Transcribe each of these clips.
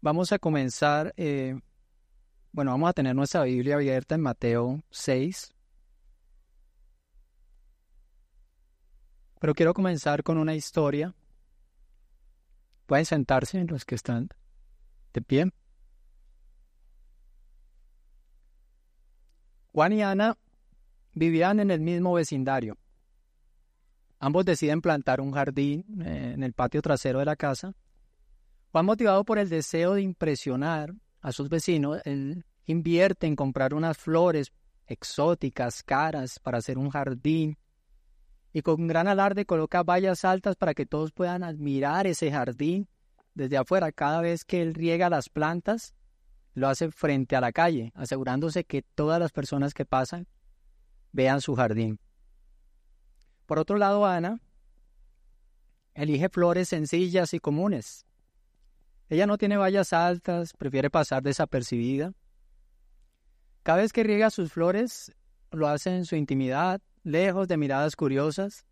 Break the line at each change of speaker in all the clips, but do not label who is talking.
Vamos a comenzar, eh, bueno, vamos a tener nuestra Biblia abierta en Mateo 6. Pero quiero comenzar con una historia. Pueden sentarse los que están de pie. Juan y Ana vivían en el mismo vecindario. Ambos deciden plantar un jardín eh, en el patio trasero de la casa. Juan, motivado por el deseo de impresionar a sus vecinos, él invierte en comprar unas flores exóticas, caras, para hacer un jardín. Y con gran alarde coloca vallas altas para que todos puedan admirar ese jardín desde afuera. Cada vez que él riega las plantas, lo hace frente a la calle, asegurándose que todas las personas que pasan vean su jardín. Por otro lado, Ana elige flores sencillas y comunes. Ella no tiene vallas altas, prefiere pasar desapercibida. Cada vez que riega sus flores, lo hace en su intimidad, lejos de miradas curiosas.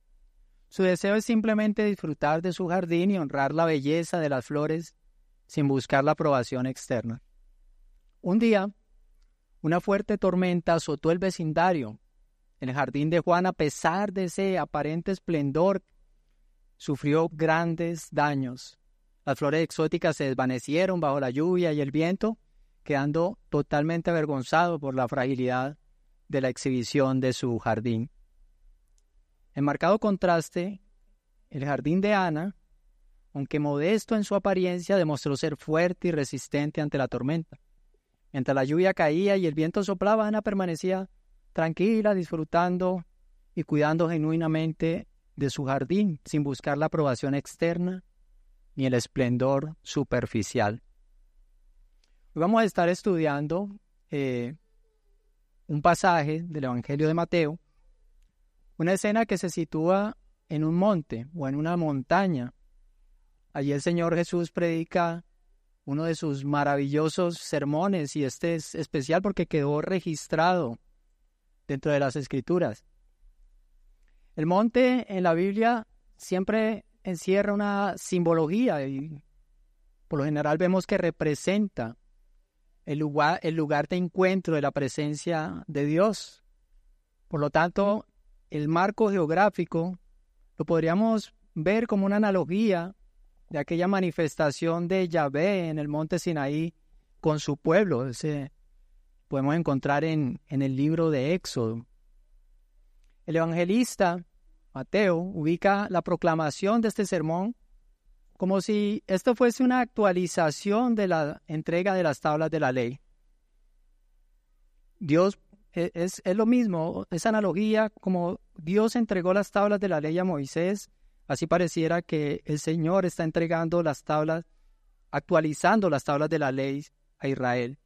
Su deseo es simplemente disfrutar de su jardín y honrar la belleza de las flores sin buscar la aprobación externa. Un día, una fuerte tormenta azotó el vecindario el jardín de Juan, a pesar de ese aparente esplendor, sufrió grandes daños. Las flores exóticas se desvanecieron bajo la lluvia y el viento, quedando totalmente avergonzado por la fragilidad de la exhibición de su jardín. En marcado contraste, el jardín de Ana, aunque modesto en su apariencia, demostró ser fuerte y resistente ante la tormenta. Mientras la lluvia caía y el viento soplaba, Ana permanecía tranquila, disfrutando y cuidando genuinamente de su jardín, sin buscar la aprobación externa ni el esplendor superficial. Hoy vamos a estar estudiando eh, un pasaje del Evangelio de Mateo, una escena que se sitúa en un monte o en una montaña. Allí el Señor Jesús predica uno de sus maravillosos sermones y este es especial porque quedó registrado dentro de las escrituras. El monte en la Biblia siempre encierra una simbología y por lo general vemos que representa el lugar, el lugar de encuentro de la presencia de Dios. Por lo tanto, el marco geográfico lo podríamos ver como una analogía de aquella manifestación de Yahvé en el monte Sinaí con su pueblo, ese podemos encontrar en, en el libro de Éxodo. El evangelista Mateo ubica la proclamación de este sermón como si esto fuese una actualización de la entrega de las tablas de la ley. Dios e, es, es, lo mismo, esa analogía, como Dios entregó las tablas de la ley a Moisés, así pareciera que el Señor está entregando las tablas, actualizando las tablas de la ley a Israel.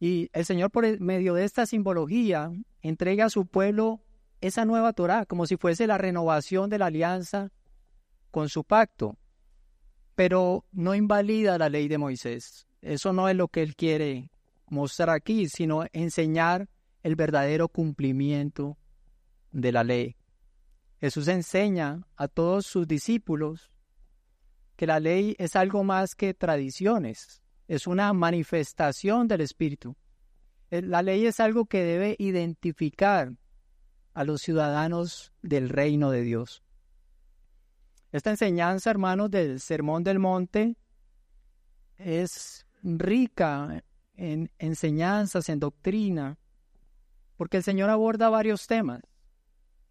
Y el Señor por medio de esta simbología entrega a su pueblo esa nueva Torah, como si fuese la renovación de la alianza con su pacto. Pero no invalida la ley de Moisés. Eso no es lo que él quiere mostrar aquí, sino enseñar el verdadero cumplimiento de la ley. Jesús enseña a todos sus discípulos que la ley es algo más que tradiciones, es una manifestación del Espíritu. Eh, la ley es algo que debe identificar a los ciudadanos del reino de Dios. Esta enseñanza, hermanos, del Sermón del Monte es rica en enseñanzas, en doctrina, porque el Señor aborda varios temas,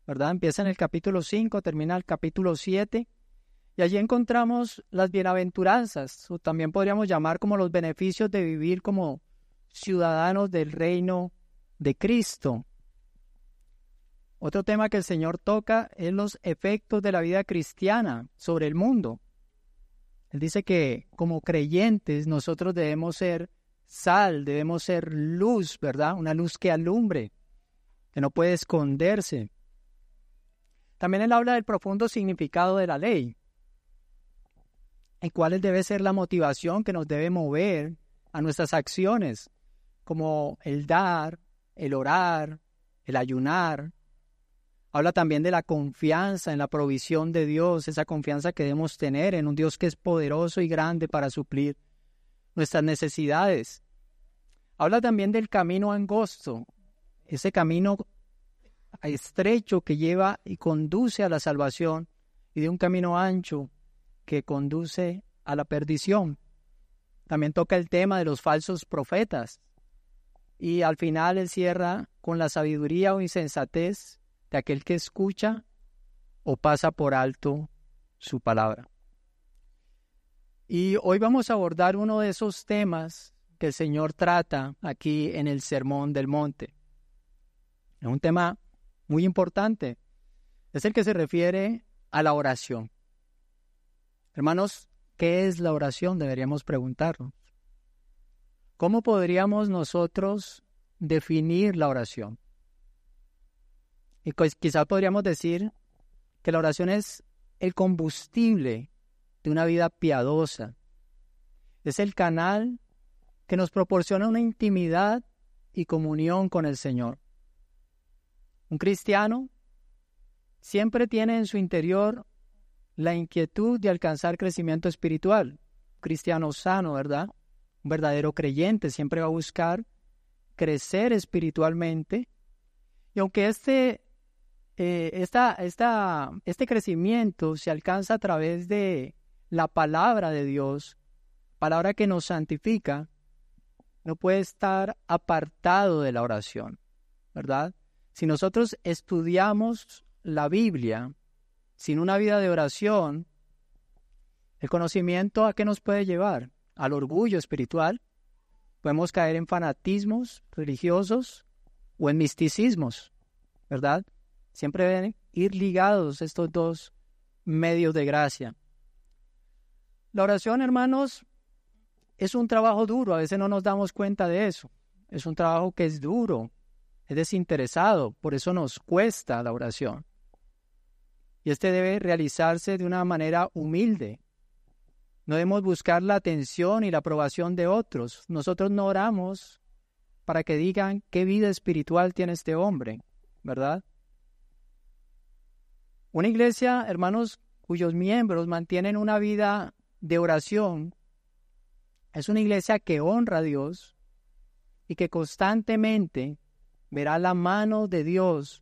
¿verdad? Empieza en el capítulo 5, termina el capítulo 7, y allí encontramos las bienaventuranzas, o también podríamos llamar como los beneficios de vivir como ciudadanos del reino de Cristo. Otro tema que el Señor toca es los efectos de la vida cristiana sobre el mundo. Él dice que como creyentes nosotros debemos ser sal, debemos ser luz, ¿verdad? Una luz que alumbre, que no puede esconderse. También él habla del profundo significado de la ley y cuál debe ser la motivación que nos debe mover a nuestras acciones, como el dar, el orar, el ayunar. Habla también de la confianza en la provisión de Dios, esa confianza que debemos tener en un Dios que es poderoso y grande para suplir nuestras necesidades. Habla también del camino angosto, ese camino estrecho que lleva y conduce a la salvación y de un camino ancho que conduce a la perdición. También toca el tema de los falsos profetas. Y al final él cierra con la sabiduría o insensatez de aquel que escucha o pasa por alto su palabra. Y hoy vamos a abordar uno de esos temas que el Señor trata aquí en el Sermón del Monte. Es un tema muy importante. Es el que se refiere a la oración. Hermanos, ¿qué es la oración? Deberíamos preguntarnos. ¿Cómo podríamos nosotros definir la oración? Y pues quizá podríamos decir que la oración es el combustible de una vida piadosa. Es el canal que nos proporciona una intimidad y comunión con el Señor. Un cristiano siempre tiene en su interior la inquietud de alcanzar crecimiento espiritual. Un cristiano sano, ¿verdad? Un verdadero creyente siempre va a buscar crecer espiritualmente. Y aunque este, eh, esta, este crecimiento se alcanza a través de la palabra de Dios, palabra que nos santifica, no puede estar apartado de la oración, ¿verdad? Si nosotros estudiamos la Biblia sin una vida de oración, el conocimiento a qué nos puede llevar? Al orgullo espiritual. Podemos caer en fanatismos religiosos o en misticismos, ¿verdad? Siempre deben ir ligados estos dos medios de gracia. La oración, hermanos, es un trabajo duro, a veces no nos damos cuenta de eso. Es un trabajo que es duro, es desinteresado, por eso nos cuesta la oración. Y este debe realizarse de una manera humilde. No debemos buscar la atención y la aprobación de otros. Nosotros no oramos para que digan qué vida espiritual tiene este hombre, ¿verdad? Una iglesia, hermanos, cuyos miembros mantienen una vida de oración, es una iglesia que honra a Dios y que constantemente verá la mano de Dios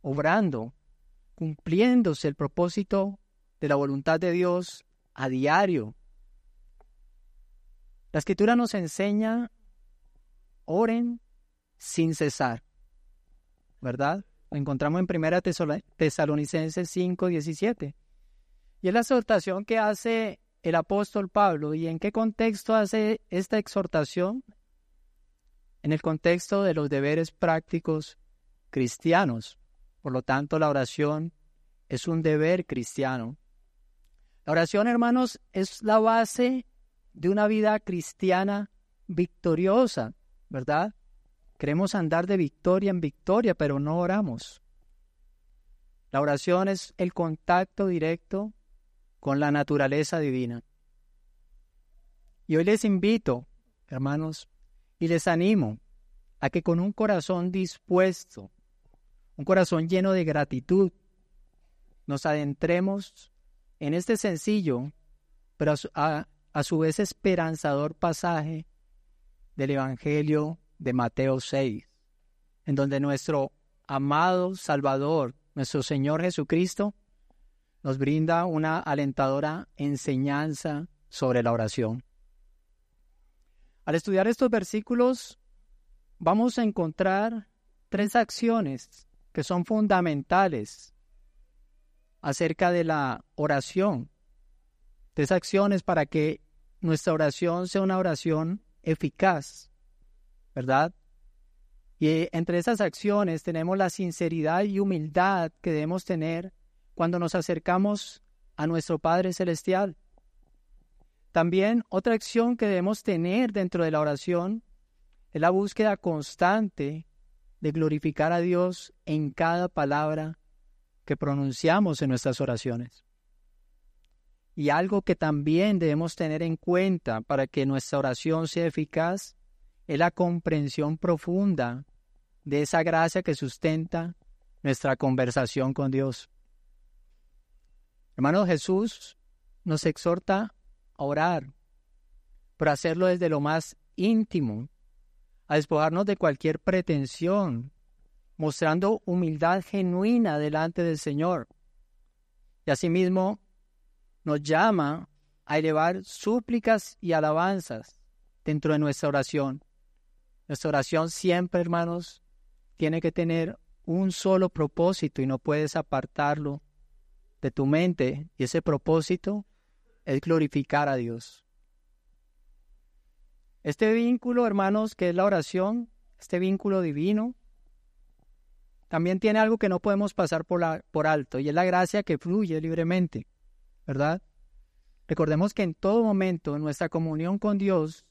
obrando, cumpliéndose el propósito de la voluntad de Dios a diario. La escritura nos enseña, oren sin cesar, ¿verdad? Encontramos en 1 Tesalonicenses 5, 17. Y es la exhortación que hace el apóstol Pablo. ¿Y en qué contexto hace esta exhortación? en el contexto de los deberes prácticos cristianos. Por lo tanto, la oración es un deber cristiano. La oración, hermanos, es la base de una vida cristiana victoriosa, ¿verdad? Queremos andar de victoria en victoria, pero no oramos. La oración es el contacto directo con la naturaleza divina. Y hoy les invito, hermanos, y les animo a que con un corazón dispuesto, un corazón lleno de gratitud, nos adentremos en este sencillo, pero a, a su vez esperanzador pasaje del Evangelio de Mateo 6, en donde nuestro amado Salvador, nuestro Señor Jesucristo, nos brinda una alentadora enseñanza sobre la oración. Al estudiar estos versículos, vamos a encontrar tres acciones que son fundamentales acerca de la oración. Tres acciones para que nuestra oración sea una oración eficaz, ¿verdad? Y entre esas acciones tenemos la sinceridad y humildad que debemos tener cuando nos acercamos a nuestro Padre Celestial. También otra acción que debemos tener dentro de la oración es la búsqueda constante de glorificar a Dios en cada palabra que pronunciamos en nuestras oraciones. Y algo que también debemos tener en cuenta para que nuestra oración sea eficaz es la comprensión profunda de esa gracia que sustenta nuestra conversación con Dios. Hermano Jesús nos exhorta a orar, pero hacerlo desde lo más íntimo, a despojarnos de cualquier pretensión, mostrando humildad genuina delante del Señor. Y asimismo nos llama a elevar súplicas y alabanzas dentro de nuestra oración. Nuestra oración siempre, hermanos, tiene que tener un solo propósito y no puedes apartarlo de tu mente. Y ese propósito es glorificar a Dios. Este vínculo, hermanos, que es la oración, este vínculo divino, también tiene algo que no podemos pasar por, la, por alto y es la gracia que fluye libremente, ¿verdad? Recordemos que en todo momento nuestra comunión con Dios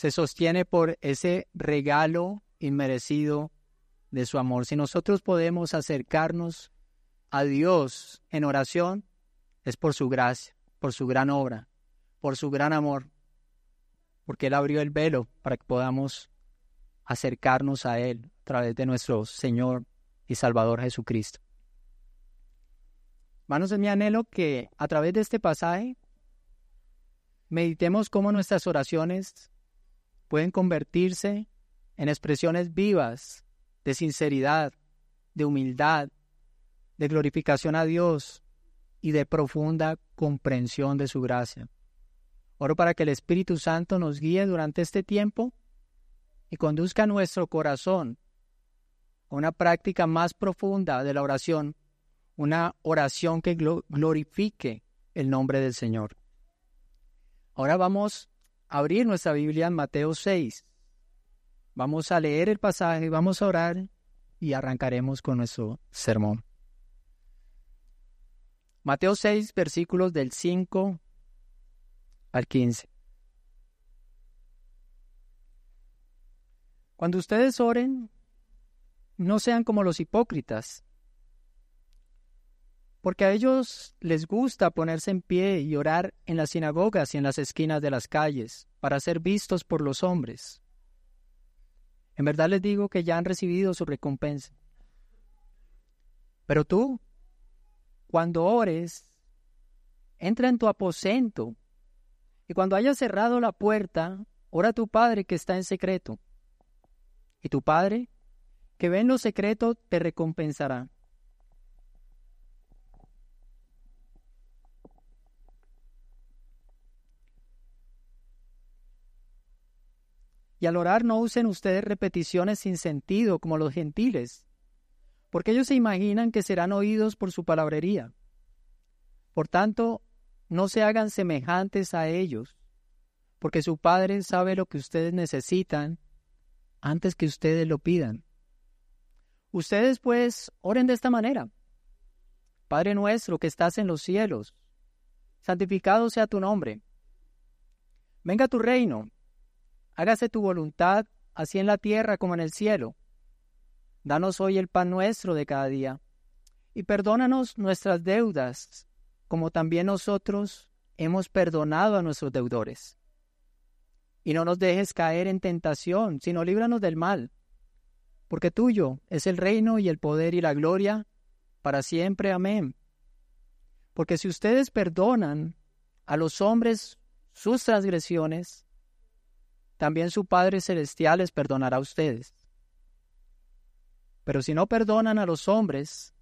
se sostiene por ese regalo inmerecido de su amor. Si nosotros podemos acercarnos a Dios en oración, es por su gracia, por su gran obra, por su gran amor, porque Él abrió el velo para que podamos acercarnos a Él a través de nuestro Señor y Salvador Jesucristo. Hermanos, es mi anhelo que a través de este pasaje meditemos cómo nuestras oraciones pueden convertirse en expresiones vivas de sinceridad, de humildad, de glorificación a Dios y de profunda comprensión de su gracia. Oro para que el Espíritu Santo nos guíe durante este tiempo y conduzca nuestro corazón a una práctica más profunda de la oración, una oración que glorifique el nombre del Señor. Ahora vamos abrir nuestra Biblia en Mateo 6. Vamos a leer el pasaje, vamos a orar y arrancaremos con nuestro sermón. Mateo 6, versículos del 5 al 15. Cuando ustedes oren, no sean como los hipócritas, porque a ellos les gusta ponerse en pie y orar en las sinagogas y en las esquinas de las calles, para ser vistos por los hombres. En verdad les digo que ya han recibido su recompensa. Pero tú, cuando ores, entra en tu aposento, y cuando hayas cerrado la puerta, ora a tu Padre que está en secreto. Y tu Padre, que ve en lo secreto, te recompensará. Y al orar no usen ustedes repeticiones sin sentido como los gentiles, porque ellos se imaginan que serán oídos por su palabrería. Por tanto, no se hagan semejantes a ellos, porque su Padre sabe lo que ustedes necesitan antes que ustedes lo pidan. Ustedes pues oren de esta manera. Padre nuestro que estás en los cielos, santificado sea tu nombre. Venga tu reino Hágase tu voluntad, así en la tierra como en el cielo. Danos hoy el pan nuestro de cada día, y perdónanos nuestras deudas, como también nosotros hemos perdonado a nuestros deudores. Y no nos dejes caer en tentación, sino líbranos del mal, porque tuyo es el reino y el poder y la gloria para siempre. Amén. Porque si ustedes perdonan a los hombres sus transgresiones, también su Padre Celestial les perdonará a ustedes. Pero si no perdonan a los hombres,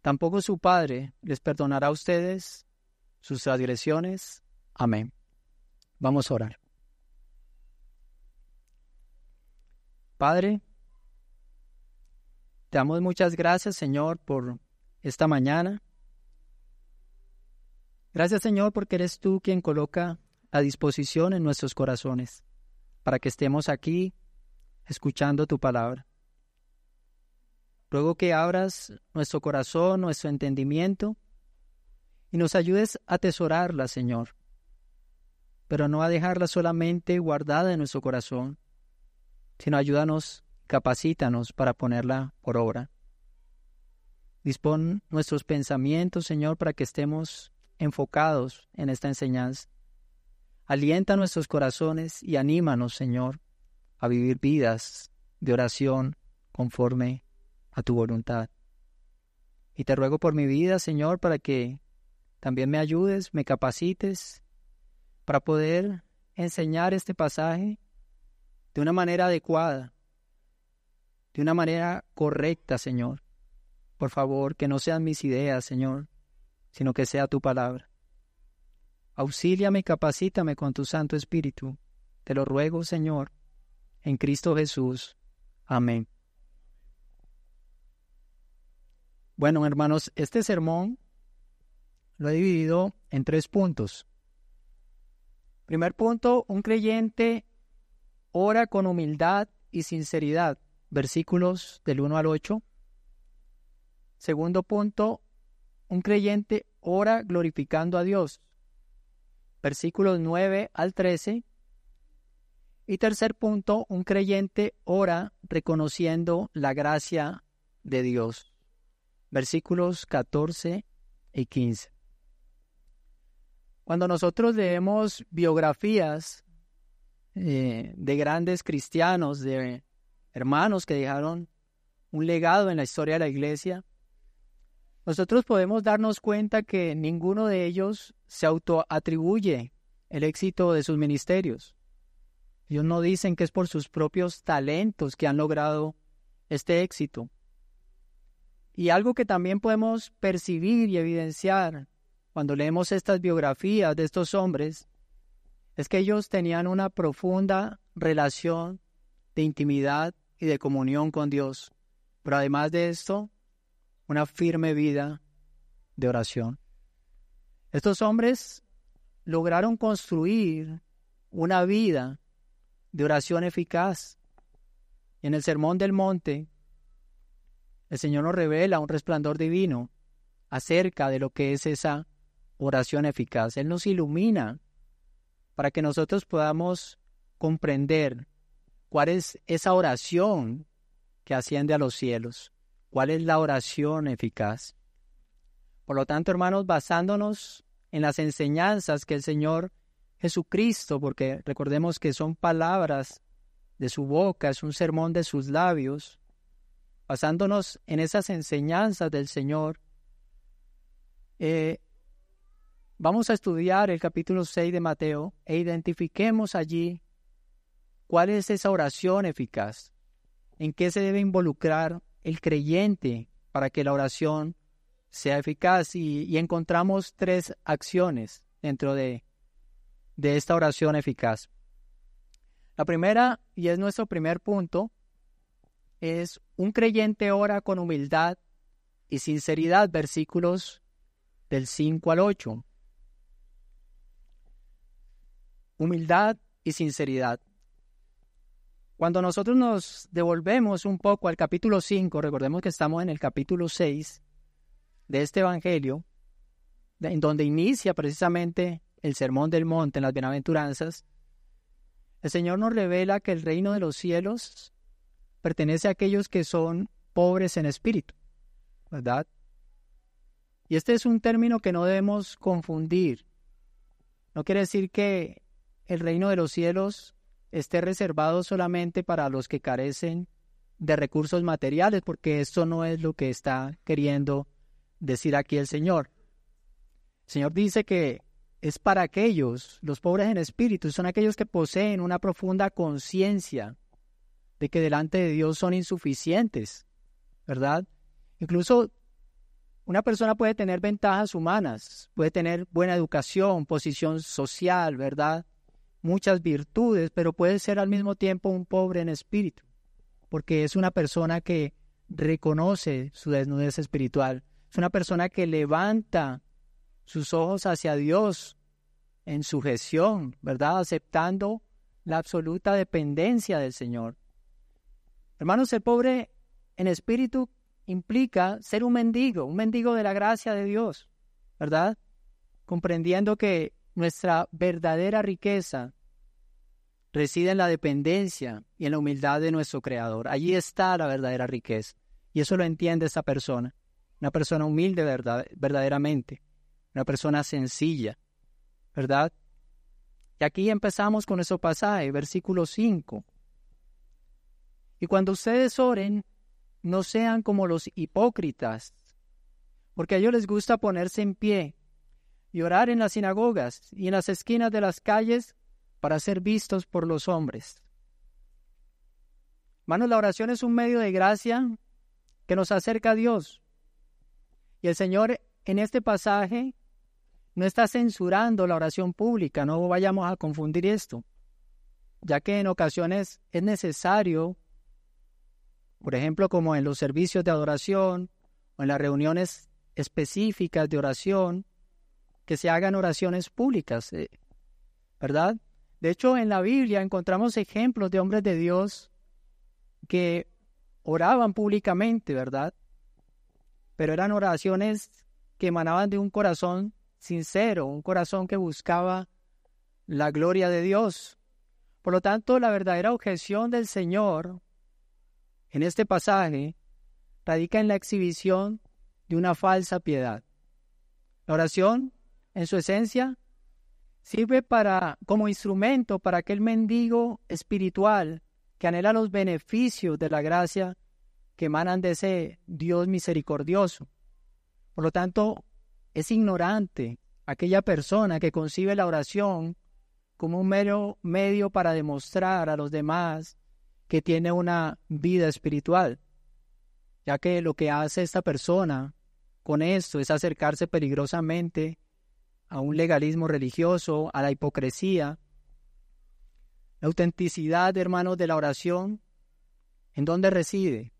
tampoco su Padre les perdonará a ustedes sus transgresiones. Amén. Vamos a orar. Padre, te damos muchas gracias, Señor, por esta mañana. Gracias, Señor, porque eres tú quien coloca a disposición en nuestros corazones para que estemos aquí escuchando tu palabra. Ruego que abras nuestro corazón, nuestro entendimiento y nos ayudes a atesorarla, Señor, pero no a dejarla solamente guardada en nuestro corazón, sino ayúdanos, capacítanos para ponerla por obra. Dispón nuestros pensamientos, Señor, para que estemos enfocados en esta enseñanza. Alienta nuestros corazones y anímanos, Señor, a vivir vidas de oración conforme a tu voluntad. Y te ruego por mi vida, Señor, para que también me ayudes, me capacites, para poder enseñar este pasaje de una manera adecuada, de una manera correcta, Señor. Por favor, que no sean mis ideas, Señor, sino que sea tu palabra. Auxíliame y capacítame con tu Santo Espíritu. Te lo ruego, Señor, en Cristo Jesús. Amén. Bueno, hermanos, este sermón lo he dividido en tres puntos. Primer punto, un creyente ora con humildad y sinceridad, versículos del 1 al 8. Segundo punto, un creyente ora glorificando a Dios, versículos 9 al 13. Y tercer punto, un creyente ora reconociendo la gracia de Dios, versículos 14 y 15. Cuando nosotros leemos biografías eh, de grandes cristianos, de hermanos que dejaron un legado en la historia de la iglesia, nosotros podemos darnos cuenta que ninguno de ellos se autoatribuye el éxito de sus ministerios. Ellos no dicen que es por sus propios talentos que han logrado este éxito. Y algo que también podemos percibir y evidenciar cuando leemos estas biografías de estos hombres, es que ellos tenían una profunda relación de intimidad y de comunión con Dios, pero además de esto, una firme vida de oración. Estos hombres lograron construir una vida de oración eficaz. En el Sermón del Monte, el Señor nos revela un resplandor divino acerca de lo que es esa oración eficaz. Él nos ilumina para que nosotros podamos comprender cuál es esa oración que asciende a los cielos, cuál es la oración eficaz. Por lo tanto, hermanos, basándonos en las enseñanzas que el Señor Jesucristo, porque recordemos que son palabras de su boca, es un sermón de sus labios, basándonos en esas enseñanzas del Señor, eh, Vamos a estudiar el capítulo 6 de Mateo e identifiquemos allí cuál es esa oración eficaz, en qué se debe involucrar el creyente para que la oración sea eficaz y, encontramos tres acciones dentro de, de esta oración eficaz. La primera, y es nuestro primer punto, es un creyente ora con humildad y sinceridad, versículos del 5 al 8 humildad y sinceridad. Cuando nosotros nos devolvemos un poco al capítulo 5, recordemos que estamos en el capítulo 6 de este Evangelio, en donde inicia precisamente el Sermón del Monte en las Bienaventuranzas, el Señor nos revela que el reino de los cielos pertenece a aquellos que son pobres en espíritu, ¿verdad? Y este es un término que no debemos confundir. No quiere decir que el reino de los cielos esté reservado solamente para los que carecen de recursos materiales, porque esto no es lo que está queriendo decir aquí el Señor. El Señor dice que es para aquellos, los pobres en espíritu, son aquellos que poseen una profunda conciencia de que delante de Dios son insuficientes, ¿verdad? Incluso una persona puede tener ventajas humanas, puede tener buena educación, posición social, ¿verdad? muchas virtudes, pero puede ser al mismo tiempo un pobre en espíritu, porque es una persona que reconoce su desnudez espiritual, es una persona que levanta sus ojos hacia Dios en sujeción, ¿verdad? Aceptando la absoluta dependencia del Señor. Hermanos, ser pobre en espíritu implica ser un mendigo, un mendigo de la gracia de Dios, ¿verdad? Comprendiendo que nuestra verdadera riqueza reside en la dependencia y en la humildad de nuestro Creador. Allí está la verdadera riqueza. Y eso lo entiende esa persona. Una persona humilde verdad, verdaderamente. Una persona sencilla. ¿Verdad? Y aquí empezamos con ese pasaje, versículo 5. Y cuando ustedes oren, no sean como los hipócritas, porque a ellos les gusta ponerse en pie y orar en las sinagogas y en las esquinas de las calles para ser vistos por los hombres. Hermanos, la oración es un medio de gracia que nos acerca a Dios. Y el Señor en este pasaje no está censurando la oración pública, no vayamos a confundir esto, ya que en ocasiones es necesario, por ejemplo, como en los servicios de adoración o en las reuniones específicas de oración, que se hagan oraciones públicas, eh, ¿verdad? De hecho, en la Biblia encontramos ejemplos de hombres de Dios que oraban públicamente, ¿verdad? Pero eran oraciones que emanaban de un corazón sincero, un corazón que buscaba la gloria de Dios. Por lo tanto, la verdadera objeción del Señor en este pasaje radica en la exhibición de una falsa piedad. La oración, en su esencia, sirve para como instrumento para aquel mendigo espiritual que anhela los beneficios de la gracia que emanan de ese Dios misericordioso. Por lo tanto, es ignorante aquella persona que concibe la oración como un mero medio para demostrar a los demás que tiene una vida espiritual, ya que lo que hace esta persona con esto es acercarse peligrosamente a un legalismo religioso, a la hipocresía. La autenticidad, hermanos, de la oración, ¿en dónde reside?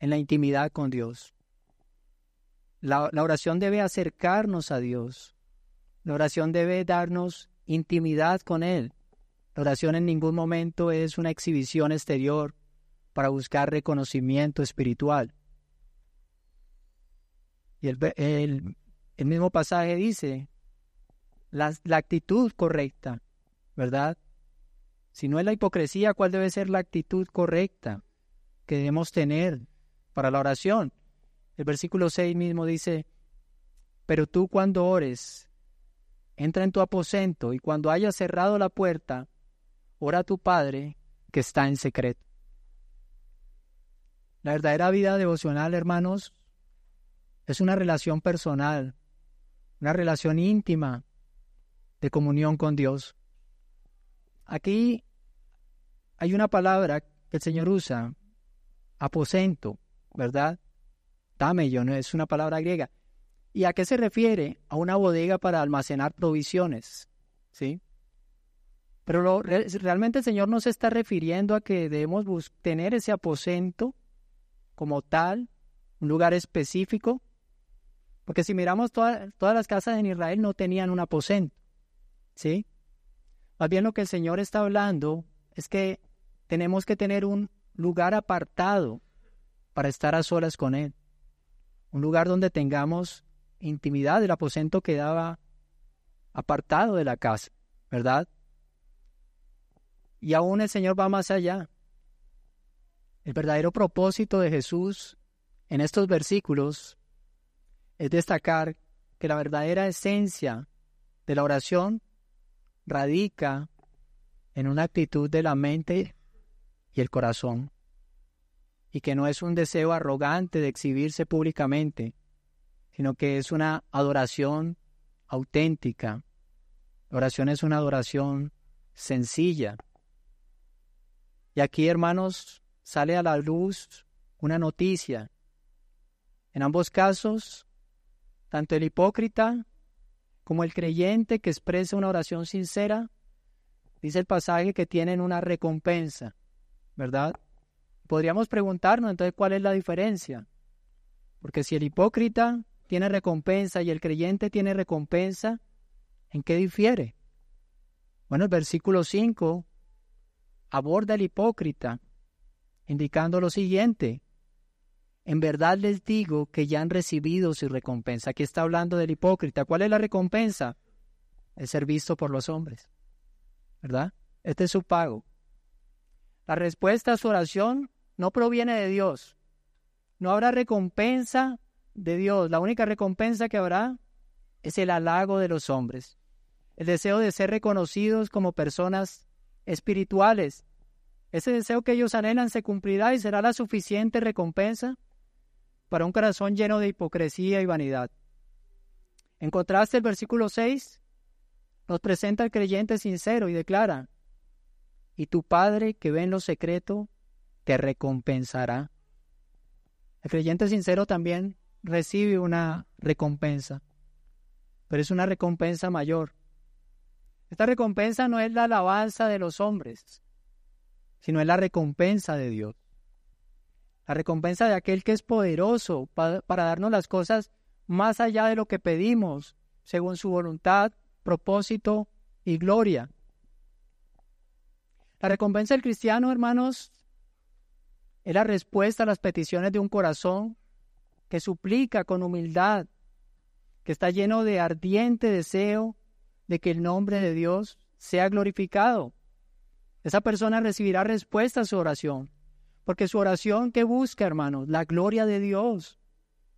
En la intimidad con Dios. La, oración debe acercarnos a Dios. La oración debe darnos intimidad con Él. La oración en ningún momento es una exhibición exterior para buscar reconocimiento espiritual. Y el, el, mismo pasaje dice, la, la, actitud correcta, ¿verdad? Si no es la hipocresía, ¿cuál debe ser la actitud correcta que debemos tener para la oración? El versículo 6 mismo dice, pero tú cuando ores, entra en tu aposento y cuando hayas cerrado la puerta, ora a tu Padre que está en secreto. La verdadera vida devocional, hermanos, es una relación personal, una relación íntima de comunión con Dios. Aquí hay una palabra que el Señor usa, aposento, ¿verdad? no es una palabra griega. ¿Y a qué se refiere? A una bodega para almacenar provisiones, ¿sí? Pero realmente el Señor no está refiriendo a que debemos tener ese aposento como tal, un lugar específico, porque si miramos todas las casas en Israel no tenían un aposento, ¿sí? Más bien lo que el Señor está hablando es que tenemos que tener un lugar apartado para estar a solas con Él un lugar donde tengamos intimidad. El aposento quedaba apartado de la casa, ¿verdad? Y aún el Señor va más allá. El verdadero propósito de Jesús en estos versículos es destacar que la verdadera esencia de la oración radica en una actitud de la mente y el corazón y que no es un deseo arrogante de exhibirse públicamente, sino que es una adoración auténtica. La oración es una adoración sencilla. Y aquí, hermanos, sale a la luz una noticia. En ambos casos, tanto el hipócrita como el creyente que expresa una oración sincera, dice el pasaje que tienen una recompensa, ¿verdad? Podríamos preguntarnos entonces cuál es la diferencia. Porque si el hipócrita tiene recompensa y el creyente tiene recompensa, ¿en qué difiere? Bueno, el versículo 5 aborda al hipócrita, indicando lo siguiente. En verdad les digo que ya han recibido su recompensa. Aquí está hablando del hipócrita. ¿Cuál es la recompensa? El ser visto por los hombres. ¿Verdad? Este es su pago. La respuesta a su oración no proviene de Dios. No habrá recompensa de Dios. La única recompensa que habrá es el halago de los hombres. El deseo de ser reconocidos como personas espirituales. Ese deseo que ellos anhelan se cumplirá y será la suficiente recompensa para un corazón lleno de hipocresía y vanidad. En contraste, el versículo 6 nos presenta al creyente sincero y declara, y tu Padre que ve en lo secreto, te recompensará. El creyente sincero también recibe una recompensa, pero es una recompensa mayor. Esta recompensa no es la alabanza de los hombres, sino es la recompensa de Dios. La recompensa de aquel que es poderoso para, darnos las cosas más allá de lo que pedimos, según su voluntad, propósito y gloria. La recompensa del cristiano, hermanos, es la respuesta a las peticiones de un corazón que suplica con humildad, que está lleno de ardiente deseo de que el nombre de Dios sea glorificado. Esa persona recibirá respuesta a su oración, porque su oración que busca, hermanos, la gloria de Dios.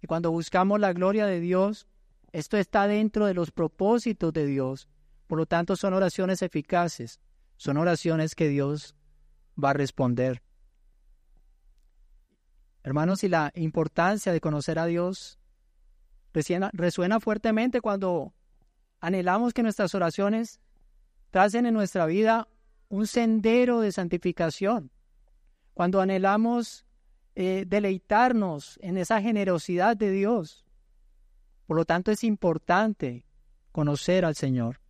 Y cuando buscamos la gloria de Dios, esto está dentro de los propósitos de Dios. Por lo tanto, son oraciones eficaces, son oraciones que Dios va a responder. Hermanos, y la importancia de conocer a Dios resuena fuertemente cuando anhelamos que nuestras oraciones tracen en nuestra vida un sendero de santificación. Cuando anhelamos eh, deleitarnos en esa generosidad de Dios. Por lo tanto, es importante conocer al Señor.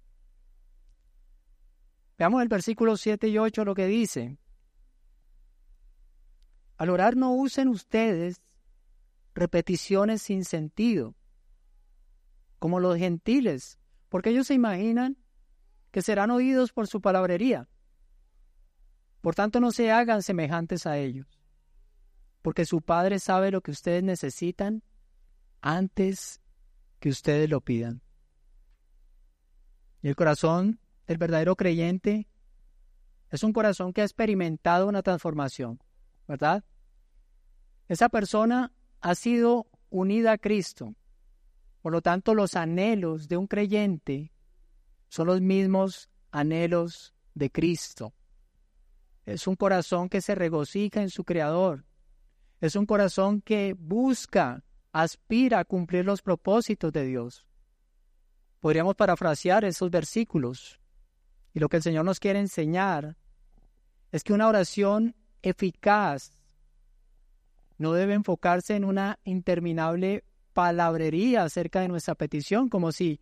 Veamos el versículo 7 y 8 lo que dice. Al orar no usen ustedes repeticiones sin sentido, como los gentiles, porque ellos se imaginan que serán oídos por su palabrería. Por tanto, no se hagan semejantes a ellos, porque su Padre sabe lo que ustedes necesitan antes que ustedes lo pidan. Y el corazón del verdadero creyente es un corazón que ha experimentado una transformación, ¿verdad? Esa persona ha sido unida a Cristo. Por lo tanto, los anhelos de un creyente son los mismos anhelos de Cristo. Es un corazón que se regocija en su Creador. Es un corazón que busca, aspira a cumplir los propósitos de Dios. Podríamos parafrasear esos versículos. Y lo que el Señor nos quiere enseñar es que una oración eficaz no debe enfocarse en una interminable palabrería acerca de nuestra petición, como si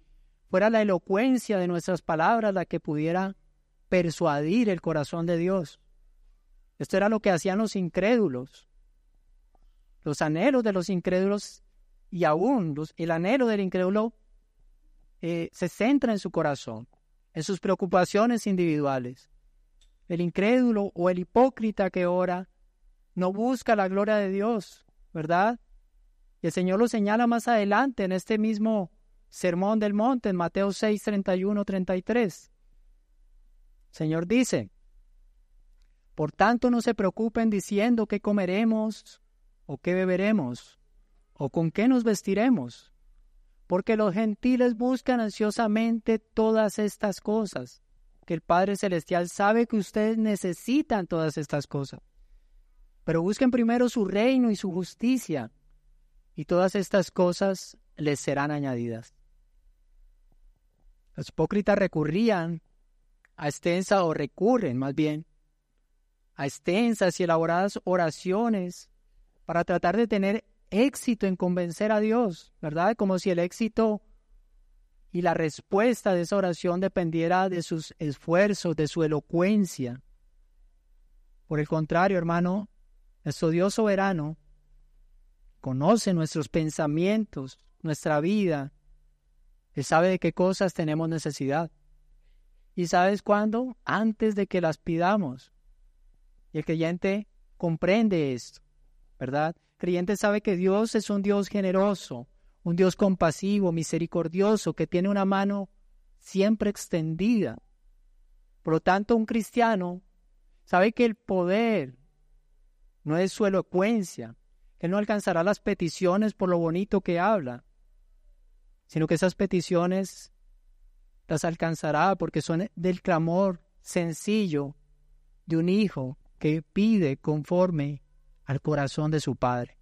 fuera la elocuencia de nuestras palabras la que pudiera persuadir el corazón de Dios. Esto era lo que hacían los incrédulos. Los anhelos de los incrédulos y aún el anhelo del incrédulo eh, se centra en su corazón, en sus preocupaciones individuales. El incrédulo o el hipócrita que ora no busca la gloria de Dios, ¿verdad? Y el Señor lo señala más adelante en este mismo Sermón del Monte, en Mateo 6, 31, 33. El Señor dice, por tanto no se preocupen diciendo qué comeremos o qué beberemos o con qué nos vestiremos, porque los gentiles buscan ansiosamente todas estas cosas, que el Padre Celestial sabe que ustedes necesitan todas estas cosas. Pero busquen primero su reino y su justicia, y todas estas cosas les serán añadidas. Los hipócritas recurrían a extensas, o recurren más bien, a extensas y elaboradas oraciones para tratar de tener éxito en convencer a Dios, ¿verdad? Como si el éxito y la respuesta de esa oración dependiera de sus esfuerzos, de su elocuencia. Por el contrario, hermano, nuestro Dios soberano conoce nuestros pensamientos, nuestra vida. Él sabe de qué cosas tenemos necesidad. ¿Y sabes cuándo? Antes de que las pidamos. Y el creyente comprende esto, ¿verdad? El creyente sabe que Dios es un Dios generoso, un Dios compasivo, misericordioso, que tiene una mano siempre extendida. Por lo tanto, un cristiano sabe que el poder no es su elocuencia, que no alcanzará las peticiones por lo bonito que habla, sino que esas peticiones las alcanzará porque son del clamor sencillo de un hijo que pide conforme al corazón de su padre.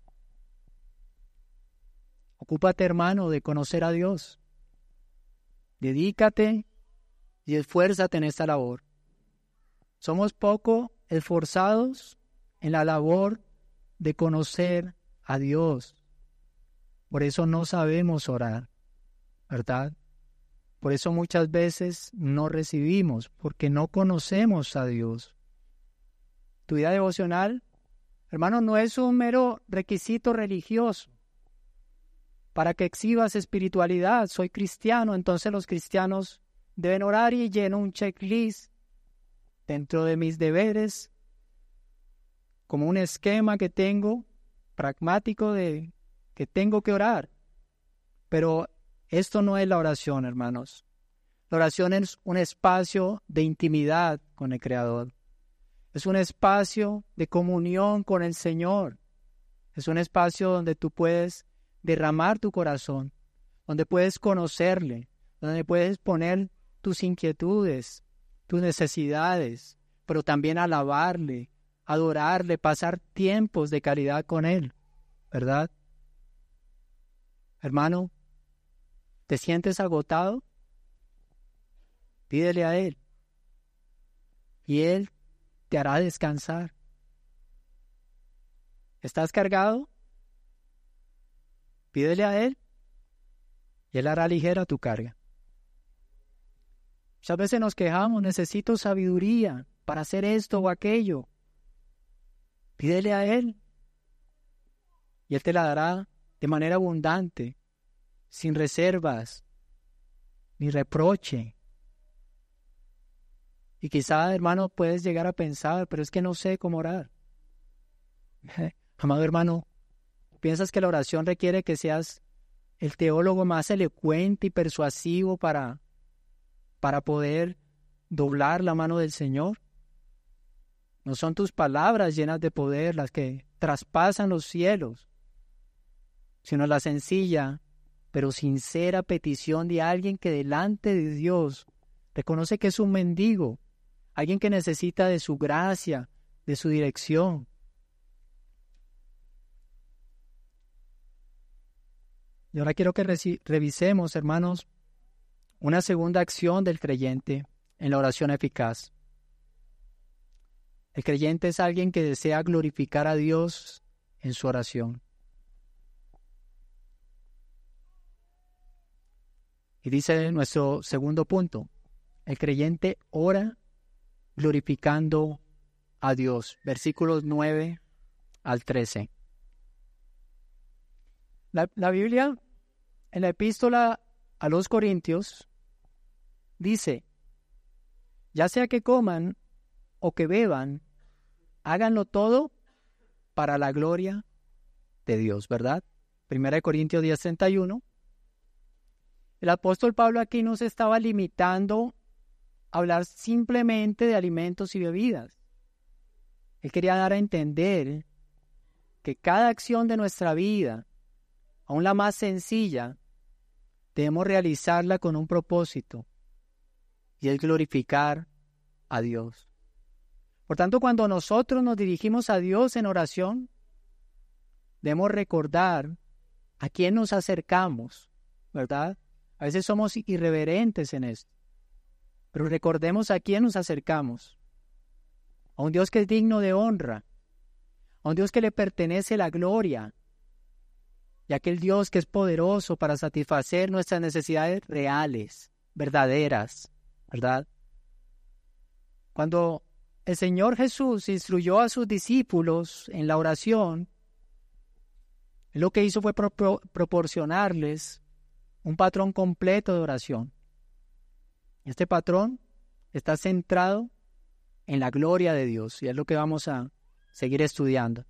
Ocúpate, hermano, de conocer a Dios. Dedícate y esfuérzate en esta labor. Somos poco esforzados en la labor de conocer a Dios. Por eso no sabemos orar, ¿verdad? Por eso muchas veces no recibimos, porque no conocemos a Dios. Tu vida devocional, hermano, no es un mero requisito religioso para que exhibas espiritualidad. Soy cristiano, entonces los cristianos deben orar y lleno un checklist dentro de mis deberes, como un esquema que tengo pragmático de que tengo que orar. Pero esto no es la oración, hermanos. La oración es un espacio de intimidad con el Creador. Es un espacio de comunión con el Señor. Es un espacio donde tú puedes derramar tu corazón, donde puedes conocerle, donde puedes poner tus inquietudes, tus necesidades, pero también alabarle, adorarle, pasar tiempos de caridad con Él, ¿verdad? Hermano, ¿te sientes agotado? Pídele a Él y Él te hará descansar. ¿Estás cargado? Pídele a Él y Él hará ligera tu carga. Muchas veces nos quejamos, necesito sabiduría para hacer esto o aquello. Pídele a Él y Él te la dará de manera abundante, sin reservas ni reproche. Y quizá, hermano, puedes llegar a pensar, pero es que no sé cómo orar. Amado hermano, ¿piensas que la oración requiere que seas el teólogo más elocuente y persuasivo para para poder doblar la mano del Señor. No son tus palabras llenas de poder las que traspasan los cielos, sino la sencilla pero sincera petición de alguien que delante de Dios reconoce que es un mendigo, alguien que necesita de su gracia, de su dirección. Y ahora quiero que revisemos, hermanos, una segunda acción del creyente en la oración eficaz. El creyente es alguien que desea glorificar a Dios en su oración. Y dice nuestro segundo punto, el creyente ora glorificando a Dios. Versículos 9 al 13. La, la Biblia, en la epístola a los Corintios, dice, ya sea que coman o que beban, háganlo todo para la gloria de Dios, ¿verdad? Primera de Corintios 10:31. El apóstol Pablo aquí no se estaba limitando a hablar simplemente de alimentos y bebidas. Él quería dar a entender que cada acción de nuestra vida, aun la más sencilla, debemos realizarla con un propósito, y es glorificar a Dios. Por tanto, cuando nosotros nos dirigimos a Dios en oración, debemos recordar a quién nos acercamos, ¿verdad? A veces somos irreverentes en esto, pero recordemos a quién nos acercamos. A un Dios que es digno de honra, a un Dios que le pertenece la gloria, y aquel Dios que es poderoso para satisfacer nuestras necesidades reales, verdaderas, ¿verdad? Cuando el Señor Jesús instruyó a sus discípulos en la oración, lo que hizo fue proporcionarles un patrón completo de oración. Este patrón está centrado en la gloria de Dios y es lo que vamos a seguir estudiando,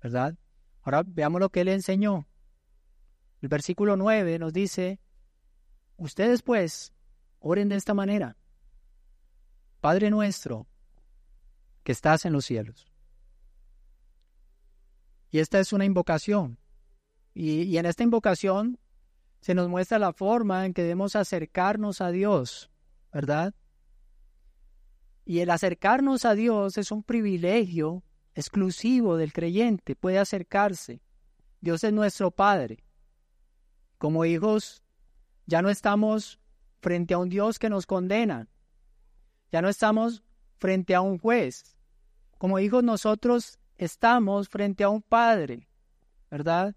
¿verdad? Ahora veamos lo que él enseñó. El versículo 9 nos dice, ustedes pues oren de esta manera. Padre nuestro, que estás en los cielos. Y esta es una invocación. Y, y, en esta invocación se nos muestra la forma en que debemos acercarnos a Dios, ¿verdad? Y el acercarnos a Dios es un privilegio exclusivo del creyente, puede acercarse. Dios es nuestro Padre. Como hijos, ya no estamos frente a un Dios que nos condena. Ya no estamos frente a un juez. Como hijos nosotros estamos frente a un Padre, ¿verdad?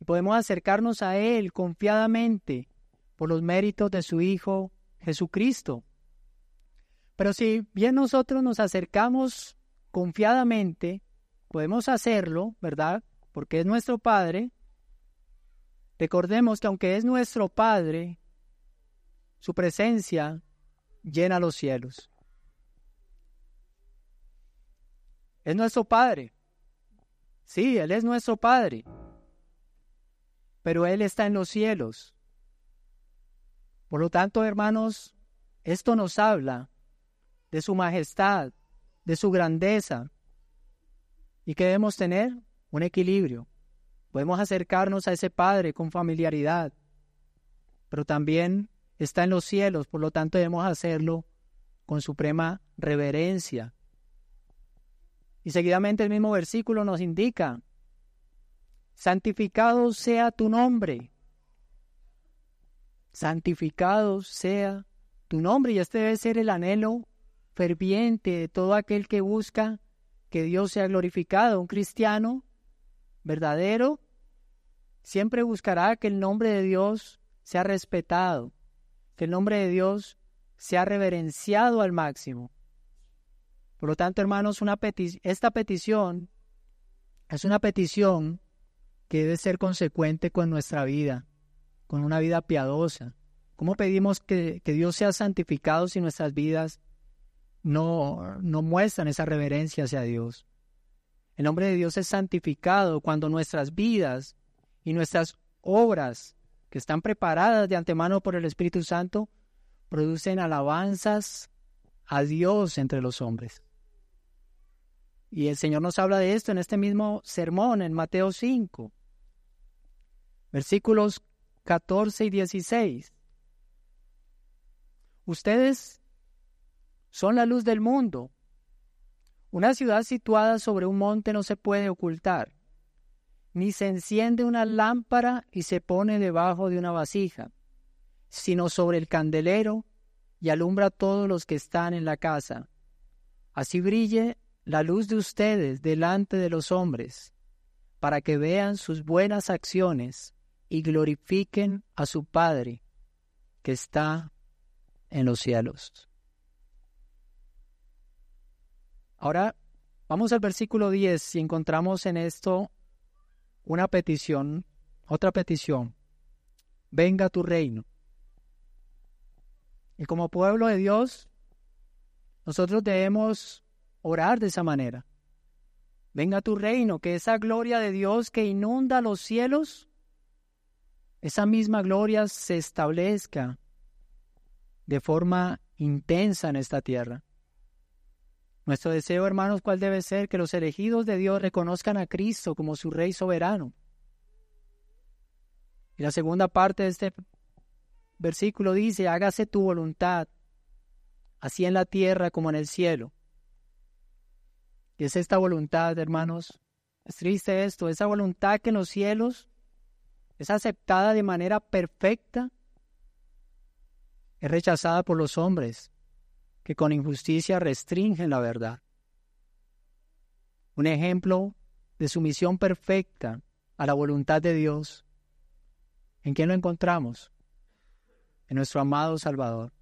Y podemos acercarnos a Él confiadamente por los méritos de su Hijo Jesucristo. Pero si bien nosotros nos acercamos confiadamente, podemos hacerlo, ¿verdad? Porque es nuestro Padre. Recordemos que aunque es nuestro Padre, su presencia llena los cielos. Es nuestro Padre. Sí, Él es nuestro Padre. Pero Él está en los cielos. Por lo tanto, hermanos, esto nos habla de su majestad, de su grandeza. ¿Y que debemos tener? Un equilibrio. Podemos acercarnos a ese Padre con familiaridad, pero también está en los cielos, por lo tanto debemos hacerlo con suprema reverencia. Y seguidamente el mismo versículo nos indica, santificado sea tu nombre, santificado sea tu nombre, y este debe ser el anhelo ferviente de todo aquel que busca que Dios sea glorificado. Un cristiano verdadero siempre buscará que el nombre de Dios sea respetado, que el nombre de Dios sea reverenciado al máximo. Por lo tanto, hermanos, una esta petición es una petición que debe ser consecuente con nuestra vida, con una vida piadosa. ¿Cómo pedimos que, que Dios sea santificado si nuestras vidas no, no muestran esa reverencia hacia Dios. El nombre de Dios es santificado cuando nuestras vidas y nuestras obras que están preparadas de antemano por el Espíritu Santo producen alabanzas a Dios entre los hombres. Y el Señor nos habla de esto en este mismo sermón, en Mateo 5, versículos 14 y 16. Ustedes son la luz del mundo. Una ciudad situada sobre un monte no se puede ocultar, ni se enciende una lámpara y se pone debajo de una vasija, sino sobre el candelero y alumbra a todos los que están en la casa. Así brille la luz de ustedes delante de los hombres, para que vean sus buenas acciones y glorifiquen a su Padre que está en los cielos. Ahora vamos al versículo 10 y encontramos en esto una petición, otra petición. Venga tu reino. Y como pueblo de Dios, nosotros debemos orar de esa manera. Venga tu reino, que esa gloria de Dios que inunda los cielos, esa misma gloria se establezca de forma intensa en esta tierra. Nuestro deseo, hermanos, ¿cuál debe ser? Que los elegidos de Dios reconozcan a Cristo como su Rey soberano. Y la segunda parte de este versículo dice, hágase tu voluntad, así en la tierra como en el cielo. Y es esta voluntad, hermanos, es triste esto, esa voluntad que en los cielos es aceptada de manera perfecta, es rechazada por los hombres que con injusticia restringen la verdad. Un ejemplo de sumisión perfecta a la voluntad de Dios. ¿En quién lo encontramos? En nuestro amado Salvador.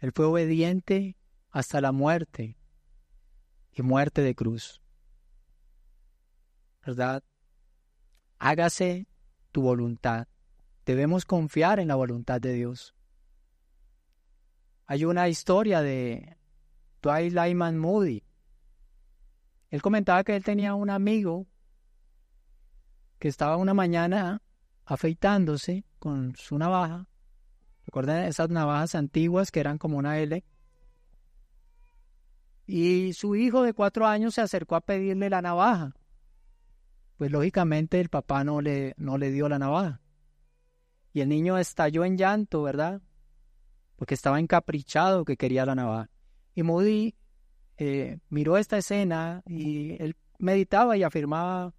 Él fue obediente hasta la muerte y muerte de cruz. ¿Verdad? Hágase tu voluntad. Debemos confiar en la voluntad de Dios. Hay una historia de Dwight Lyman Moody. Él comentaba que él tenía un amigo que estaba una mañana afeitándose con su navaja. Recuerden esas navajas antiguas que eran como una L. Y su hijo de cuatro años se acercó a pedirle la navaja. Pues lógicamente el papá no le, no le dio la navaja. Y el niño estalló en llanto, ¿verdad? porque estaba encaprichado que quería la navaja. Y Moody eh, miró esta escena y él meditaba y afirmaba,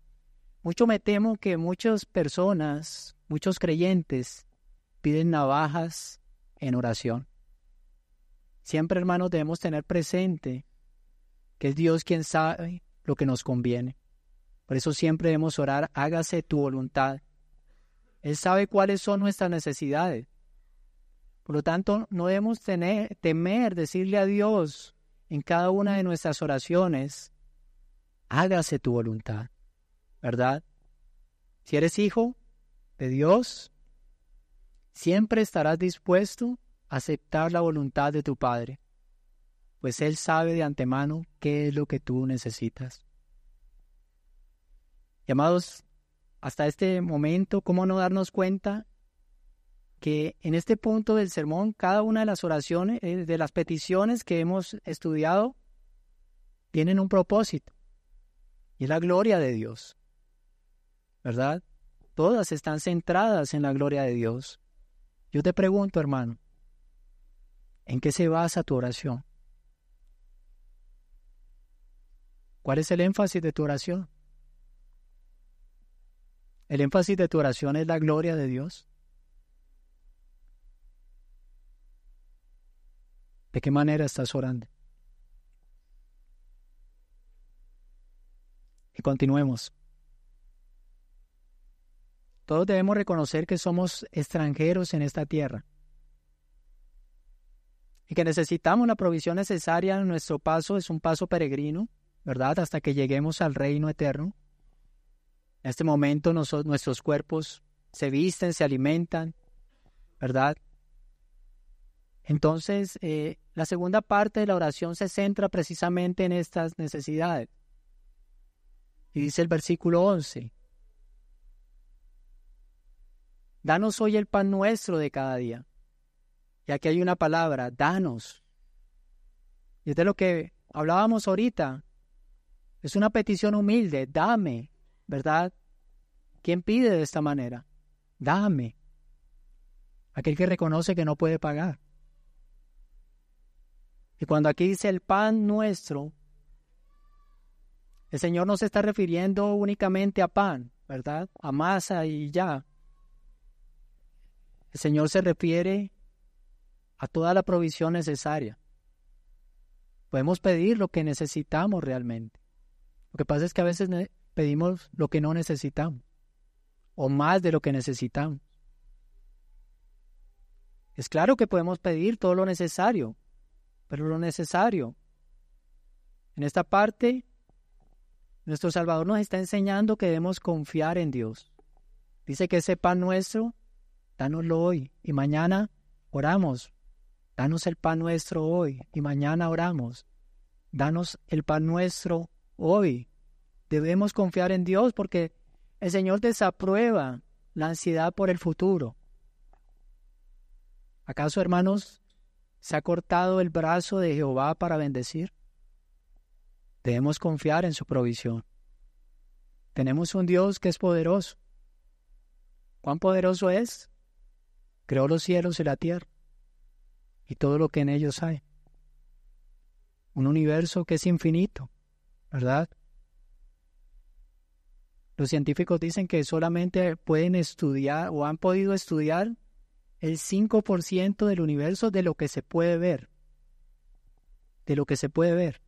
mucho me temo que muchas personas, muchos creyentes, piden navajas en oración. Siempre, hermanos, debemos tener presente que es Dios quien sabe lo que nos conviene. Por eso siempre debemos orar, hágase tu voluntad. Él sabe cuáles son nuestras necesidades. Por lo tanto, no debemos tener, temer decirle a Dios en cada una de nuestras oraciones, hágase tu voluntad, ¿verdad? Si eres hijo de Dios, siempre estarás dispuesto a aceptar la voluntad de tu Padre, pues Él sabe de antemano qué es lo que tú necesitas. Y amados, hasta este momento, ¿cómo no darnos cuenta que en este punto del sermón, cada una de las oraciones, eh, de las peticiones que hemos estudiado, tienen un propósito. Y es la gloria de Dios. ¿Verdad? Todas están centradas en la gloria de Dios. Yo te pregunto, hermano, ¿en qué se basa tu oración? ¿Cuál es el énfasis de tu oración? ¿El énfasis de tu oración es la gloria de Dios? ¿De qué manera estás orando? Y continuemos. Todos debemos reconocer que somos extranjeros en esta tierra y que necesitamos la provisión necesaria. Nuestro paso es un paso peregrino, ¿verdad? Hasta que lleguemos al reino eterno. En este momento nuestros cuerpos se visten, se alimentan, ¿verdad? Entonces, eh, la segunda parte de la oración se centra precisamente en estas necesidades. Y dice el versículo 11, Danos hoy el pan nuestro de cada día. Y aquí hay una palabra, danos. Y es de lo que hablábamos ahorita. Es una petición humilde, dame, ¿verdad? ¿Quién pide de esta manera? Dame. Aquel que reconoce que no puede pagar. Y cuando aquí dice el pan nuestro, el Señor no se está refiriendo únicamente a pan, ¿verdad? A masa y ya. El Señor se refiere a toda la provisión necesaria. Podemos pedir lo que necesitamos realmente. Lo que pasa es que a veces pedimos lo que no necesitamos o más de lo que necesitamos. Es claro que podemos pedir todo lo necesario, pero lo necesario. En esta parte, nuestro Salvador nos está enseñando que debemos confiar en Dios. Dice que ese pan nuestro, dánoslo hoy y mañana oramos. Danos el pan nuestro hoy y mañana oramos. Danos el pan nuestro hoy. Debemos confiar en Dios porque el Señor desaprueba la ansiedad por el futuro. ¿Acaso, hermanos, ¿Se ha cortado el brazo de Jehová para bendecir? Debemos confiar en su provisión. Tenemos un Dios que es poderoso. ¿Cuán poderoso es? Creó los cielos y la tierra y todo lo que en ellos hay. Un universo que es infinito, ¿verdad? Los científicos dicen que solamente pueden estudiar o han podido estudiar el 5% del universo de lo que se puede ver. De lo que se puede ver.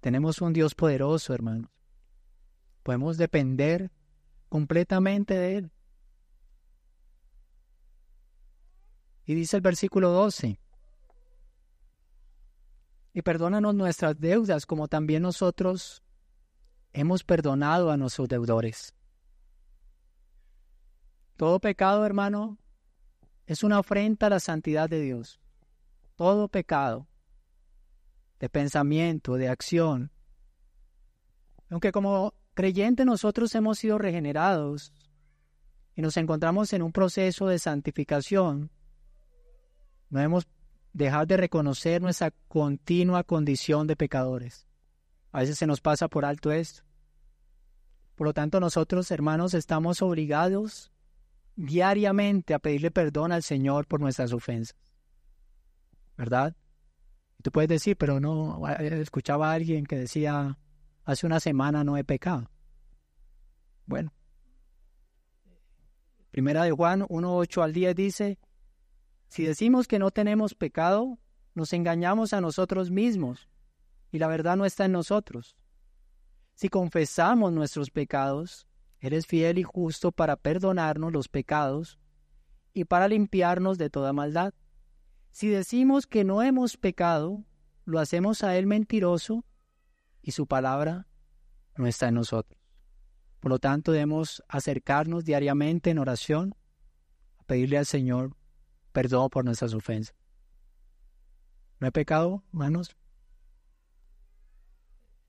Tenemos un Dios poderoso, hermanos. Podemos depender completamente de Él. Y dice el versículo 12, y perdónanos nuestras deudas como también nosotros hemos perdonado a nuestros deudores. Todo pecado, hermano, es una afrenta a la santidad de Dios. Todo pecado, de pensamiento, de acción. Aunque como creyentes nosotros hemos sido regenerados y nos encontramos en un proceso de santificación, no debemos dejar de reconocer nuestra continua condición de pecadores. A veces se nos pasa por alto esto. Por lo tanto, nosotros, hermanos, estamos obligados diariamente a pedirle perdón al Señor por nuestras ofensas. ¿Verdad? Tú puedes decir, pero no, escuchaba a alguien que decía, hace una semana no he pecado. Bueno, Primera de Juan 1.8 al 10 dice, si decimos que no tenemos pecado, nos engañamos a nosotros mismos y la verdad no está en nosotros. Si confesamos nuestros pecados, eres fiel y justo para perdonarnos los pecados y para limpiarnos de toda maldad. Si decimos que no hemos pecado, lo hacemos a Él mentiroso y su palabra no está en nosotros. Por lo tanto, debemos acercarnos diariamente en oración a pedirle al Señor perdón por nuestras ofensas. ¿No he pecado, hermanos?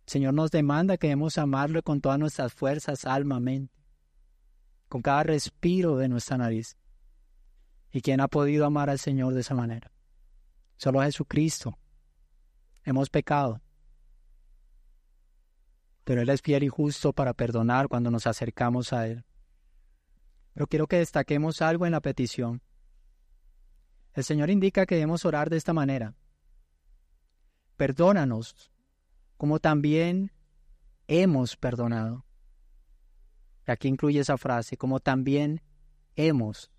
Señor nos demanda que debemos amarlo con todas nuestras fuerzas, alma, mente, con cada respiro de nuestra nariz. ¿Y quién ha podido amar al Señor de esa manera? Solo Jesucristo. Hemos pecado. Pero Él es fiel y justo para perdonar cuando nos acercamos a Él. Pero quiero que destaquemos algo en la petición. El Señor indica que debemos orar de esta manera. Perdónanos, como también hemos perdonado. Aquí incluye esa frase, como también hemos.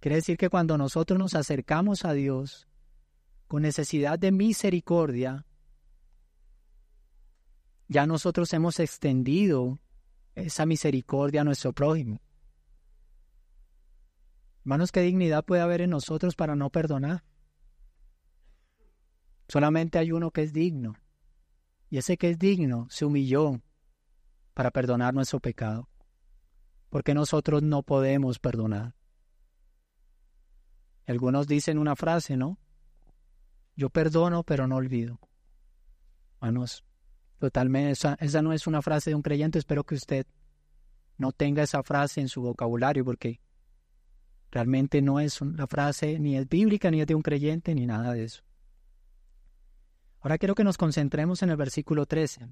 Quiere decir que cuando nosotros nos acercamos a Dios con necesidad de misericordia, ya nosotros hemos extendido esa misericordia a nuestro prójimo. Hermanos, ¿qué dignidad puede haber en nosotros para no perdonar? Solamente hay uno que es digno. Y ese que es digno se humilló para perdonar nuestro pecado. Porque nosotros no podemos perdonar. Algunos dicen una frase, ¿no? Yo perdono, pero no olvido. Hermanos, totalmente, esa, esa no es una frase de un creyente. Espero que usted no tenga esa frase en su vocabulario, porque Realmente no es una frase ni es bíblica, ni es de un creyente, ni nada de eso. Ahora quiero que nos concentremos en el versículo 13.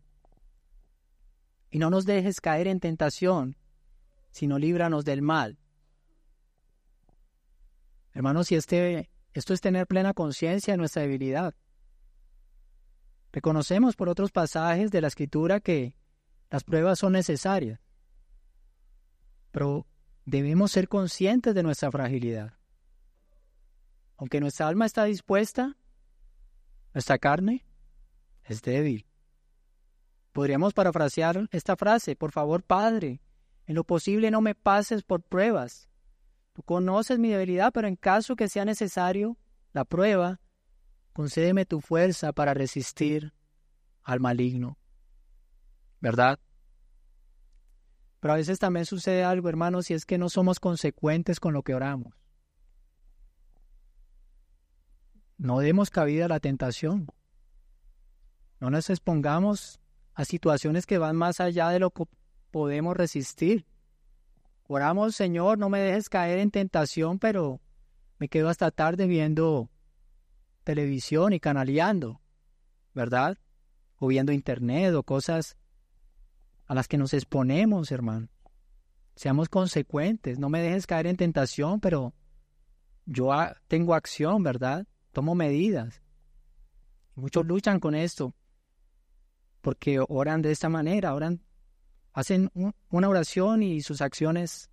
Y no nos dejes caer en tentación, sino líbranos del mal. Hermanos, si este, esto es tener plena conciencia de nuestra debilidad. Reconocemos por otros pasajes de la Escritura que las pruebas son necesarias. Pero debemos ser conscientes de nuestra fragilidad. Aunque nuestra alma está dispuesta, nuestra carne es débil. Podríamos parafrasear esta frase, por favor, Padre, en lo posible no me pases por pruebas. Tú conoces mi debilidad, pero en caso que sea necesario la prueba, concédeme tu fuerza para resistir al maligno. ¿Verdad? Pero a veces también sucede algo, hermanos, y es que no somos consecuentes con lo que oramos. No demos cabida a la tentación. No nos expongamos a situaciones que van más allá de lo que podemos resistir. Oramos, Señor, no me dejes caer en tentación, pero me quedo hasta tarde viendo televisión y canaleando, ¿verdad? O viendo internet o cosas a las que nos exponemos, hermano. Seamos consecuentes, no me dejes caer en tentación, pero yo tengo acción, ¿verdad? Tomo medidas. Muchos luchan con esto porque oran de esta manera, oran, hacen una oración y sus acciones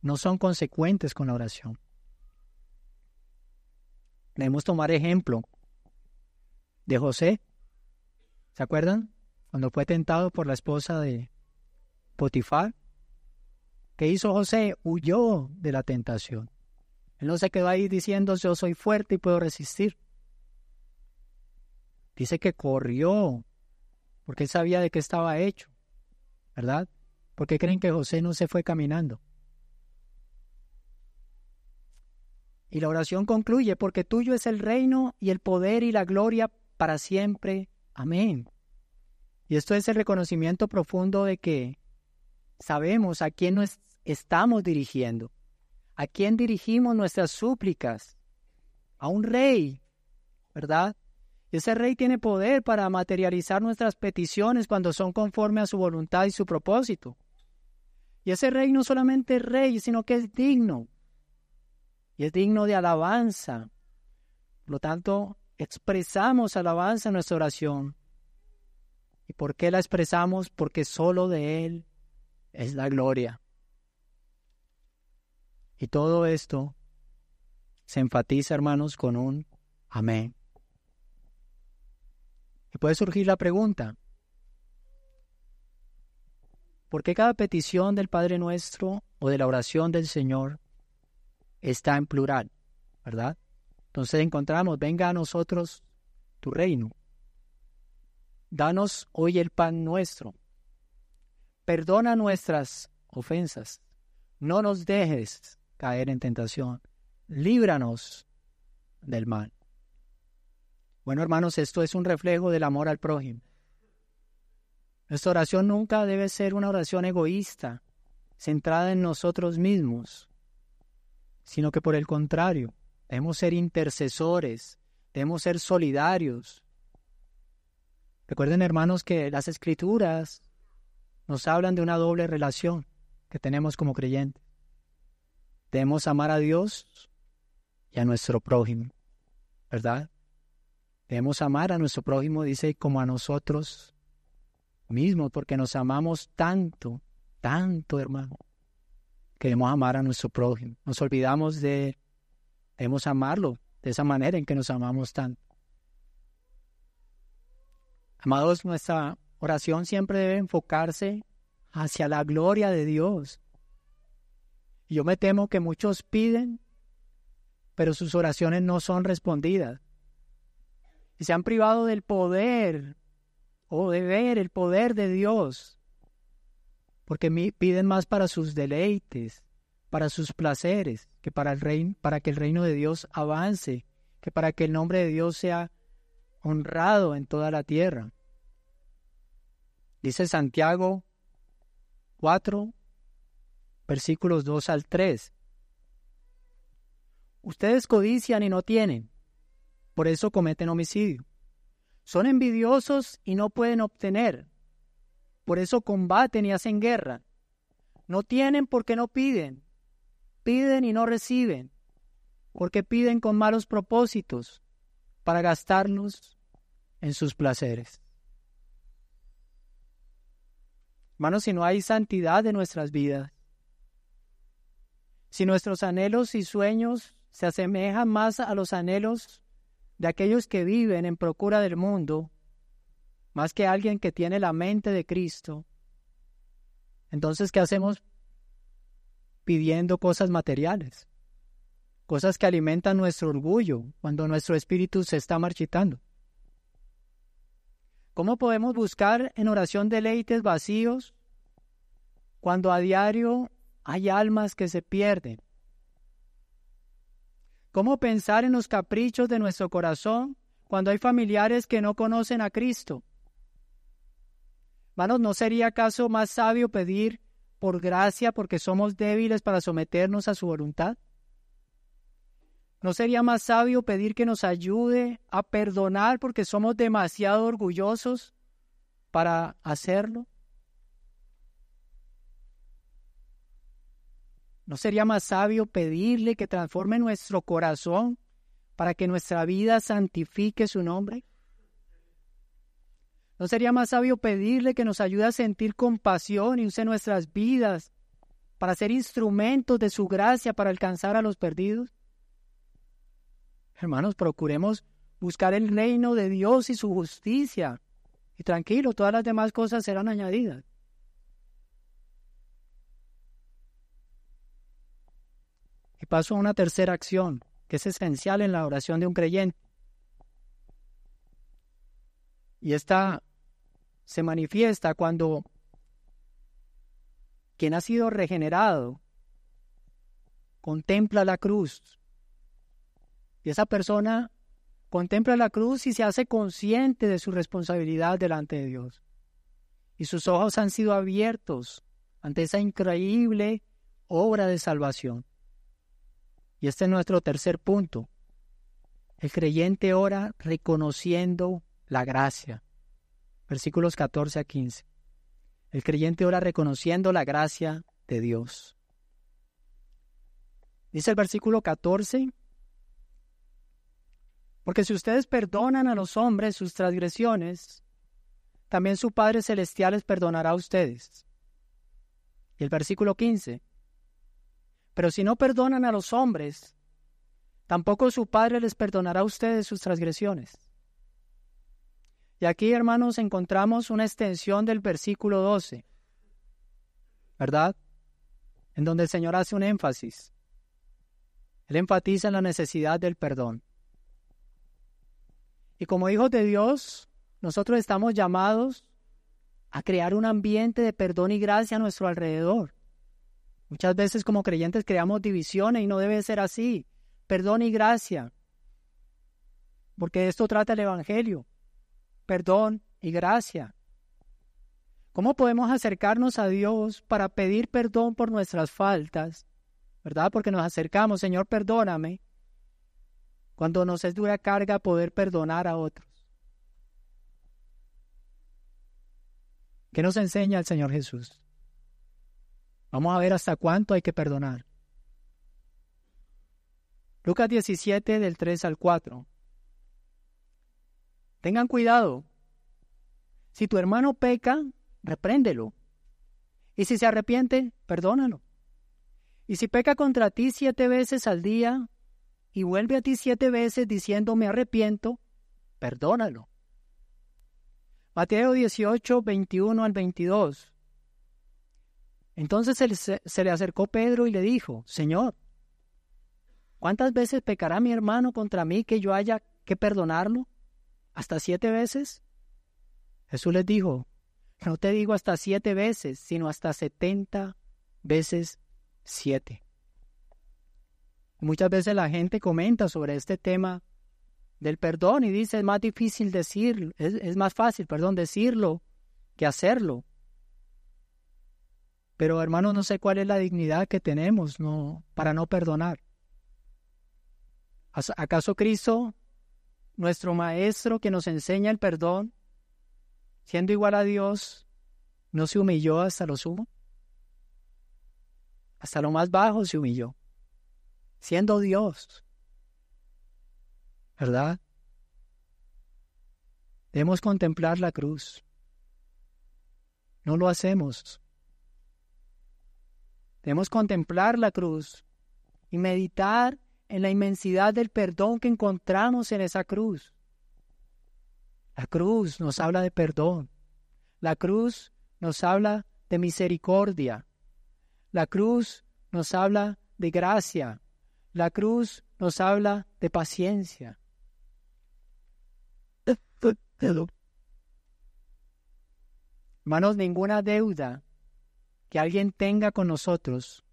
no son consecuentes con la oración. Debemos tomar ejemplo de José. ¿Se acuerdan? cuando fue tentado por la esposa de Potifar, ¿qué hizo José? Huyó de la tentación. Él no se quedó ahí diciendo yo soy fuerte y puedo resistir. Dice que corrió, porque él sabía de qué estaba hecho, ¿verdad? ¿Por qué creen que José no se fue caminando? Y la oración concluye, porque tuyo es el reino y el poder y la gloria para siempre. Amén. Y esto es el reconocimiento profundo de que sabemos a quién nos estamos dirigiendo, a quién dirigimos nuestras súplicas, a un rey, ¿verdad? Y ese rey tiene poder para materializar nuestras peticiones cuando son conforme a su voluntad y su propósito. Y ese rey no solamente es rey, sino que es digno. Y es digno de alabanza. Por lo tanto, expresamos alabanza en nuestra oración ¿Y por qué la expresamos? Porque solo de Él es la gloria. Y todo esto se enfatiza, hermanos, con un amén. Y puede surgir la pregunta, ¿por qué cada petición del Padre Nuestro o de la oración del Señor está en plural? ¿Verdad? Entonces encontramos, venga a nosotros tu reino. Danos hoy el pan nuestro. Perdona nuestras ofensas. No nos dejes caer en tentación. Líbranos del mal. Bueno, hermanos, esto es un reflejo del amor al prójimo. Nuestra oración nunca debe ser una oración egoísta, centrada en nosotros mismos, sino que por el contrario, debemos ser intercesores, debemos ser solidarios. Recuerden, hermanos, que las escrituras nos hablan de una doble relación que tenemos como creyentes. Debemos amar a Dios y a nuestro prójimo, ¿verdad? Debemos amar a nuestro prójimo, dice, como a nosotros mismos, porque nos amamos tanto, tanto, hermano. Queremos amar a nuestro prójimo. Nos olvidamos de, debemos amarlo de esa manera en que nos amamos tanto. Amados, nuestra oración siempre debe enfocarse hacia la gloria de Dios. Yo me temo que muchos piden, pero sus oraciones no son respondidas y se han privado del poder o de ver el poder de Dios, porque piden más para sus deleites, para sus placeres, que para, el reino, para que el reino de Dios avance, que para que el nombre de Dios sea honrado en toda la tierra. Dice Santiago 4, versículos 2 al 3. Ustedes codician y no tienen por eso cometen homicidio. Son envidiosos y no pueden obtener. Por eso combaten y hacen guerra. No tienen porque no piden. Piden y no reciben. Porque piden con malos propósitos para gastarlos en sus placeres. Hermanos, si no hay santidad en nuestras vidas, si nuestros anhelos y sueños se asemejan más a los anhelos de aquellos que viven en procura del mundo, más que alguien que tiene la mente de Cristo, entonces, ¿qué hacemos pidiendo cosas materiales? Cosas que alimentan nuestro orgullo cuando nuestro espíritu se está marchitando. ¿Cómo podemos buscar en oración deleites vacíos cuando a diario hay almas que se pierden? ¿Cómo pensar en los caprichos de nuestro corazón cuando hay familiares que no conocen a Cristo? Hermanos, ¿no sería acaso más sabio pedir por gracia porque somos débiles para someternos a su voluntad? ¿No sería más sabio pedir que nos ayude a perdonar porque somos demasiado orgullosos para hacerlo? ¿No sería más sabio pedirle que transforme nuestro corazón para que nuestra vida santifique su nombre? ¿No sería más sabio pedirle que nos ayude a sentir compasión y use nuestras vidas para ser instrumentos de su gracia para alcanzar a los perdidos? Hermanos, procuremos buscar el reino de Dios y su justicia. Y tranquilo, todas las demás cosas serán añadidas. Paso a una tercera acción, que es esencial en la oración de un creyente. Y esta se manifiesta cuando quien ha sido regenerado contempla la cruz. Y esa persona contempla la cruz y se hace consciente de su responsabilidad delante de Dios. Y sus ojos han sido abiertos ante esa increíble obra de salvación. Y este es nuestro tercer punto. El creyente ora reconociendo la gracia. Versículos 14 a 15. El creyente ora reconociendo la gracia de Dios. Dice el versículo 14, porque si ustedes perdonan a los hombres sus transgresiones, también su Padre Celestial les perdonará a ustedes. Y el versículo 15, Pero si no perdonan a los hombres, tampoco su Padre les perdonará a ustedes sus transgresiones. Y aquí, hermanos, encontramos una extensión del versículo 12, ¿verdad? En donde el Señor hace un énfasis. Él enfatiza en la necesidad del perdón. Y como hijos de Dios, nosotros estamos llamados a crear un ambiente de perdón y gracia a nuestro alrededor. Muchas veces como creyentes creamos divisiones y no debe ser así. Perdón y gracia. Porque esto trata el Evangelio. Perdón y gracia. ¿Cómo podemos acercarnos a Dios para pedir perdón por nuestras faltas? ¿Verdad? Porque nos acercamos, Señor, perdóname. Cuando nos es dura carga poder perdonar a otros. ¿Qué nos enseña el Señor Jesús? Vamos a ver hasta cuánto hay que perdonar. Lucas 17 del 3 al 4. Tengan cuidado. Si tu hermano peca, repréndelo. Y si se arrepiente, perdónalo. Y si peca contra ti siete veces al día y vuelve a ti siete veces diciendo me arrepiento, perdónalo. Mateo 18, 21 al 22. Entonces se, le acercó Pedro y le dijo, Señor, ¿cuántas veces pecará mi hermano contra mí que yo haya que perdonarlo? ¿Hasta siete veces? Jesús les dijo, no te digo hasta siete veces, sino hasta setenta veces siete. Muchas veces la gente comenta sobre este tema del perdón y dice es más difícil decirlo, es, es más fácil, perdón, decirlo que hacerlo. Pero hermanos, no sé cuál es la dignidad que tenemos no, para no perdonar. ¿Acaso Cristo, nuestro Maestro que nos enseña el perdón, siendo igual a Dios, no se humilló hasta lo sumo? Hasta lo más bajo se humilló, siendo Dios. ¿Verdad? Debemos contemplar la cruz. No lo hacemos. Debemos contemplar la cruz y meditar en la inmensidad del perdón que encontramos en esa cruz. La cruz nos habla de perdón. La cruz nos habla de misericordia. La cruz nos habla de gracia. La cruz nos habla de paciencia. Hermanos, ninguna deuda que alguien tenga con nosotros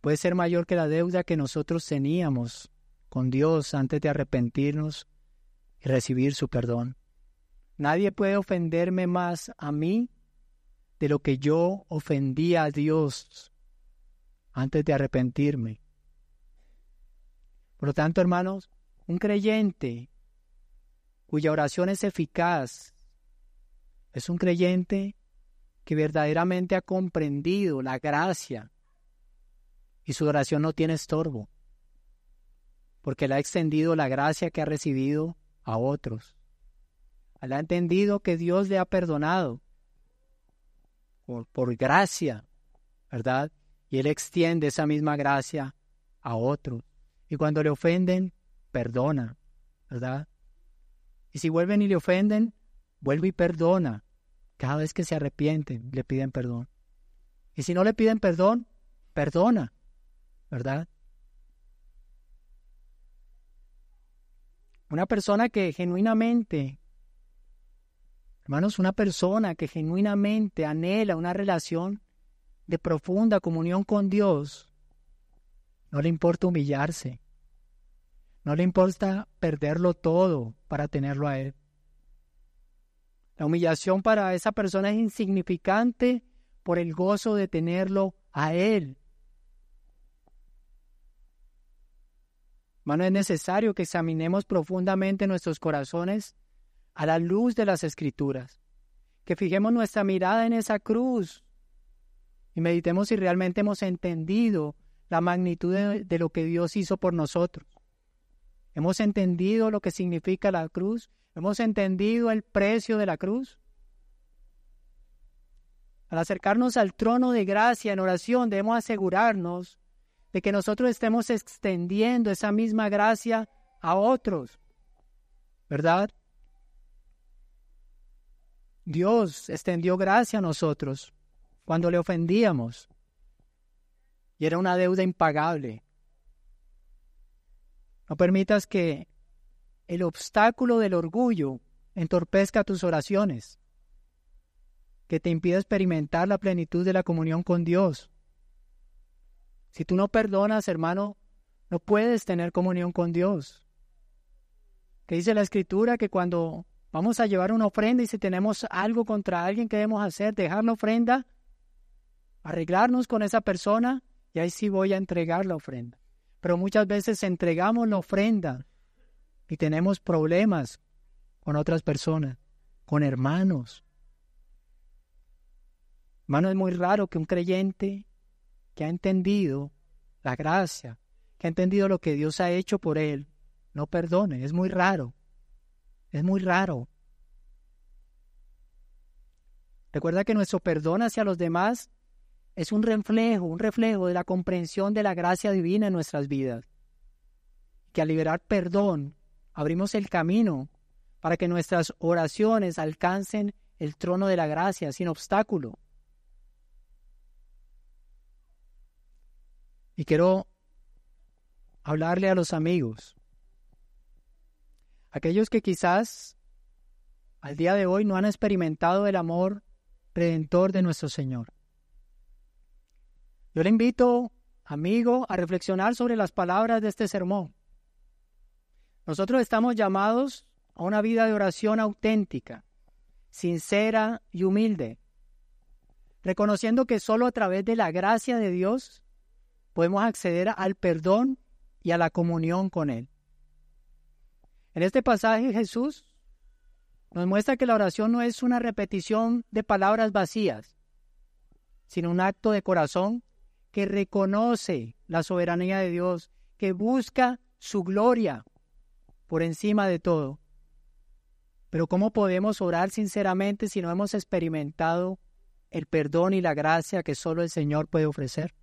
puede ser mayor que la deuda que nosotros teníamos con Dios antes de arrepentirnos y recibir su perdón. Nadie puede ofenderme más a mí de lo que yo ofendía a Dios antes de arrepentirme. Por lo tanto, hermanos, un creyente cuya oración es eficaz es un creyente que verdaderamente ha comprendido la gracia y su oración no tiene estorbo, porque le ha extendido la gracia que ha recibido a otros. Él ha entendido que Dios le ha perdonado por, por gracia, ¿verdad? Y Él extiende esa misma gracia a otros. Y cuando le ofenden, perdona, ¿verdad? Y si vuelven y le ofenden, vuelve y perdona. Cada vez que se arrepienten, le piden perdón. Y si no le piden perdón, perdona, ¿verdad? Una persona que genuinamente, hermanos, una persona que genuinamente anhela una relación de profunda comunión con Dios, no le importa humillarse, no le importa perderlo todo para tenerlo a Él. La humillación para esa persona es insignificante por el gozo de tenerlo a Él. Hermano, es necesario que examinemos profundamente nuestros corazones a la luz de las Escrituras, que fijemos nuestra mirada en esa cruz y meditemos si realmente hemos entendido la magnitud de, de, lo que Dios hizo por nosotros. Hemos entendido lo que significa la cruz ¿Hemos entendido el precio de la cruz? Al acercarnos al trono de gracia en oración, debemos asegurarnos de que nosotros estemos extendiendo esa misma gracia a otros. ¿Verdad? Dios extendió gracia a nosotros cuando le ofendíamos. Y era una deuda impagable. No permitas que el obstáculo del orgullo entorpezca tus oraciones, que te impida experimentar la plenitud de la comunión con Dios. Si tú no perdonas, hermano, no puedes tener comunión con Dios. Que dice la Escritura que cuando vamos a llevar una ofrenda y si tenemos algo contra alguien que debemos hacer, dejar la ofrenda, arreglarnos con esa persona y ahí sí voy a entregar la ofrenda. Pero muchas veces entregamos la ofrenda y tenemos problemas con otras personas, con hermanos. Hermano, es muy raro que un creyente que ha entendido la gracia, que ha entendido lo que Dios ha hecho por él, no perdone. Es muy raro. Es muy raro. Recuerda que nuestro perdón hacia los demás es un reflejo, un reflejo de la comprensión de la gracia divina en nuestras vidas. Que al liberar perdón, abrimos el camino para que nuestras oraciones alcancen el trono de la gracia sin obstáculo. Y quiero hablarle a los amigos, aquellos que quizás al día de hoy no han experimentado el amor redentor de nuestro Señor. Yo le invito, amigo, a reflexionar sobre las palabras de este sermón. Nosotros estamos llamados a una vida de oración auténtica, sincera y humilde, reconociendo que solo a través de la gracia de Dios podemos acceder al perdón y a la comunión con Él. En este pasaje Jesús nos muestra que la oración no es una repetición de palabras vacías, sino un acto de corazón que reconoce la soberanía de Dios, que busca su gloria por encima de todo. Pero ¿cómo podemos orar sinceramente si no hemos experimentado el perdón y la gracia que solo el Señor puede ofrecer?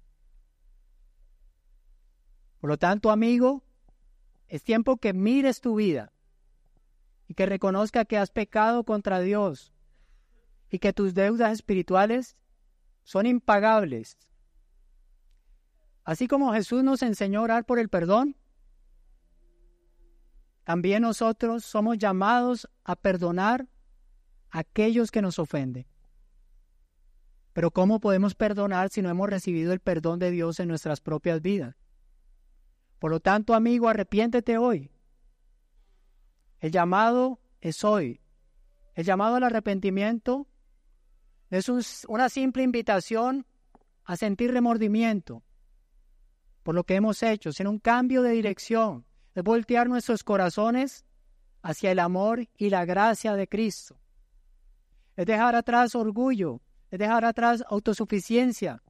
Por lo tanto, amigo, es tiempo que mires tu vida y que reconozca que has pecado contra Dios y que tus deudas espirituales son impagables Así como Jesús nos enseñó a orar por el perdón, también nosotros somos llamados a perdonar a aquellos que nos ofenden. Pero ¿cómo podemos perdonar si no hemos recibido el perdón de Dios en nuestras propias vidas? Por lo tanto, amigo, arrepiéntete hoy. El llamado es hoy. El llamado al arrepentimiento es una simple invitación a sentir remordimiento, por lo que hemos hecho, sino un cambio de dirección, de voltear nuestros corazones hacia el amor y la gracia de Cristo. Es dejar atrás orgullo, es dejar atrás autosuficiencia,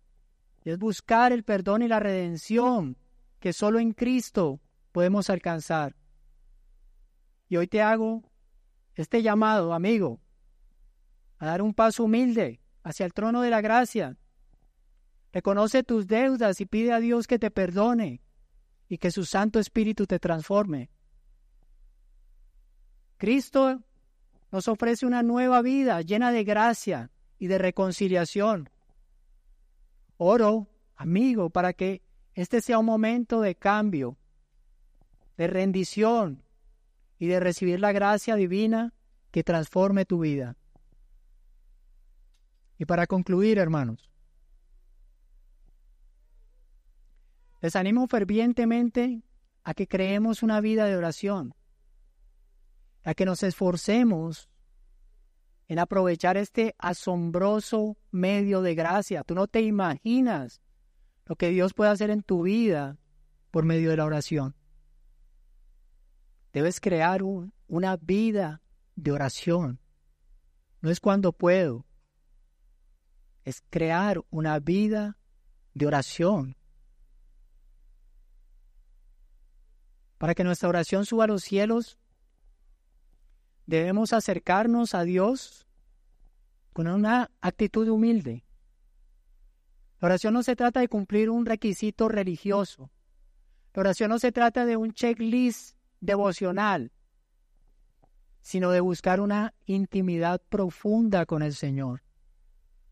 es buscar el perdón y la redención que solo en Cristo podemos alcanzar. Y hoy te hago este llamado, amigo, a dar un paso humilde hacia el trono de la gracia, Reconoce tus deudas y pide a Dios que te perdone y que su Santo Espíritu te transforme. Cristo nos ofrece una nueva vida llena de gracia y de reconciliación. Oro, amigo, para que este sea un momento de cambio, de rendición y de recibir la gracia divina que transforme tu vida. Y para concluir, hermanos, Les animo fervientemente a que creemos una vida de oración, a que nos esforcemos en aprovechar este asombroso medio de gracia. Tú no te imaginas lo que Dios puede hacer en tu vida por medio de la oración. Debes crear una vida de oración. No es cuando puedo, es crear una vida de oración. Para que nuestra oración suba a los cielos, debemos acercarnos a Dios con una actitud humilde, La oración no se trata de cumplir un requisito religioso. La oración no se trata de un checklist devocional, sino de buscar una intimidad profunda con el Señor.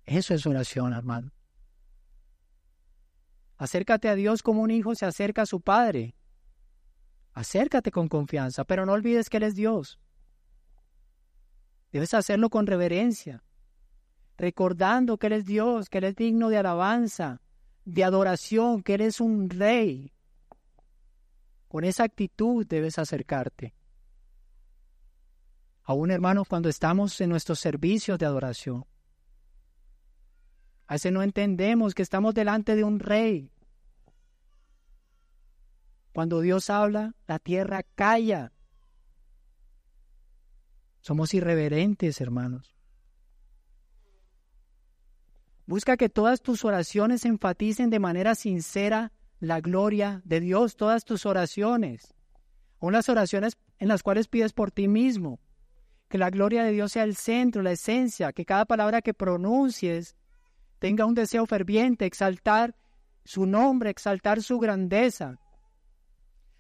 Eso es oración, hermano. Acércate a Dios como un hijo se acerca a su Padre. Acércate con confianza, pero no olvides que Él es Dios. Debes hacerlo con reverencia, recordando que Él es Dios, que Él es digno de alabanza, de adoración, que Él es un rey. Con esa actitud debes acercarte. Aún hermanos, cuando estamos en nuestros servicios de adoración, a veces no entendemos que estamos delante de un rey. Cuando Dios habla, la tierra calla. Somos irreverentes, hermanos. Busca que todas tus oraciones enfaticen de manera sincera la gloria de Dios, todas tus oraciones, aun las oraciones en las cuales pides por ti mismo, que la gloria de Dios sea el centro, la esencia, que cada palabra que pronuncies tenga un deseo ferviente, exaltar su nombre, exaltar su grandeza.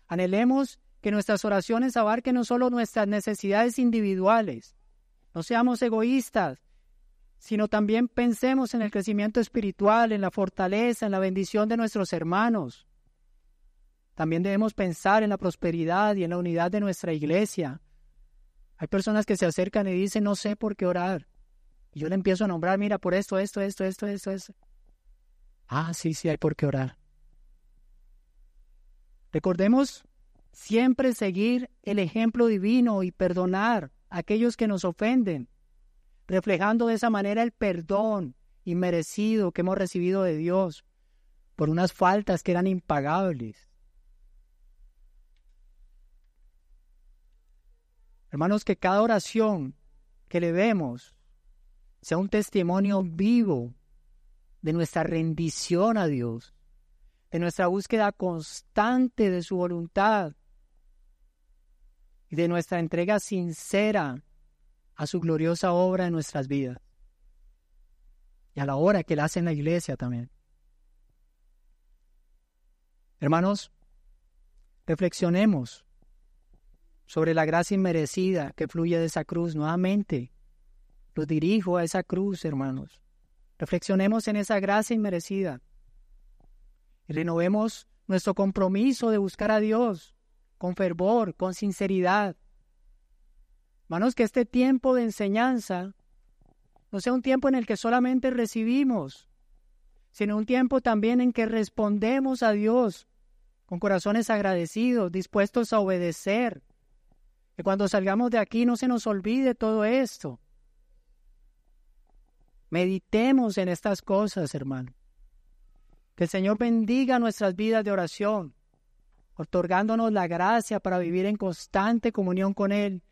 Anhelemos que nuestras oraciones abarquen no solo nuestras necesidades individuales, no seamos egoístas, sino también pensemos en el crecimiento espiritual, en la fortaleza, en la bendición de nuestros hermanos. También debemos pensar en la prosperidad y en la unidad de nuestra iglesia. Hay personas que se acercan y dicen, no sé por qué orar. Y yo le empiezo a nombrar, mira, por esto, esto, esto, esto, esto, esto. Ah, sí, sí, hay por qué orar. Recordemos siempre seguir el ejemplo divino y perdonar a aquellos que nos ofenden reflejando de esa manera el perdón inmerecido que hemos recibido de Dios por unas faltas que eran impagables. Hermanos, que cada oración que le vemos sea un testimonio vivo de nuestra rendición a Dios, de nuestra búsqueda constante de su voluntad y de nuestra entrega sincera a su gloriosa obra en nuestras vidas y a la obra que Él hace en la iglesia también. Hermanos, reflexionemos sobre la gracia inmerecida que fluye de esa cruz nuevamente. Los dirijo a esa cruz, hermanos. Reflexionemos en esa gracia inmerecida renovemos nuestro compromiso de buscar a Dios con fervor, con sinceridad, Hermanos, que este tiempo de enseñanza no sea un tiempo en el que solamente recibimos, sino un tiempo también en que respondemos a Dios con corazones agradecidos, dispuestos a obedecer. Que cuando salgamos de aquí no se nos olvide todo esto. Meditemos en estas cosas, hermano. Que el Señor bendiga nuestras vidas de oración, otorgándonos la gracia para vivir en constante comunión con Él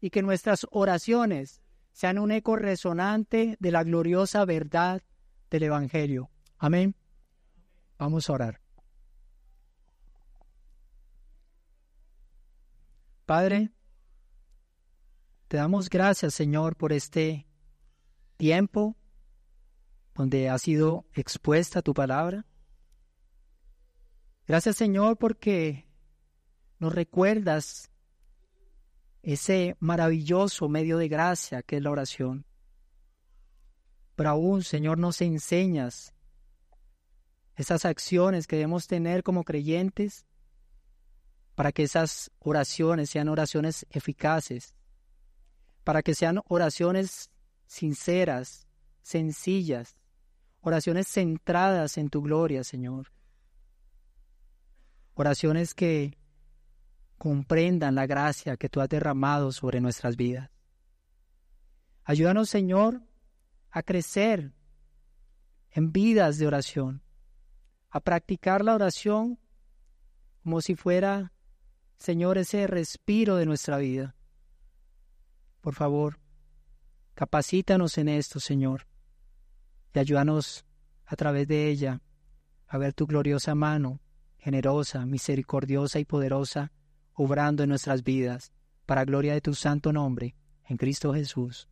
y que nuestras oraciones sean un eco resonante de la gloriosa verdad del Evangelio. Amén. Vamos a orar. Padre, te damos gracias, Señor, por este tiempo donde ha sido expuesta tu palabra. Gracias, Señor, porque nos recuerdas ese maravilloso medio de gracia que es la oración. Pero aún, Señor, nos enseñas esas acciones que debemos tener como creyentes para que esas oraciones sean oraciones eficaces, para que sean oraciones sinceras, sencillas, oraciones centradas en tu gloria, Señor. Oraciones que comprendan la gracia que tú has derramado sobre nuestras vidas. Ayúdanos, Señor, a crecer en vidas de oración, a practicar la oración como si fuera, Señor, ese respiro de nuestra vida. Por favor, capacítanos en esto, Señor, y ayúdanos a través de ella a ver tu gloriosa mano, generosa, misericordiosa y poderosa, obrando en nuestras vidas, para gloria de tu santo nombre, en Cristo Jesús.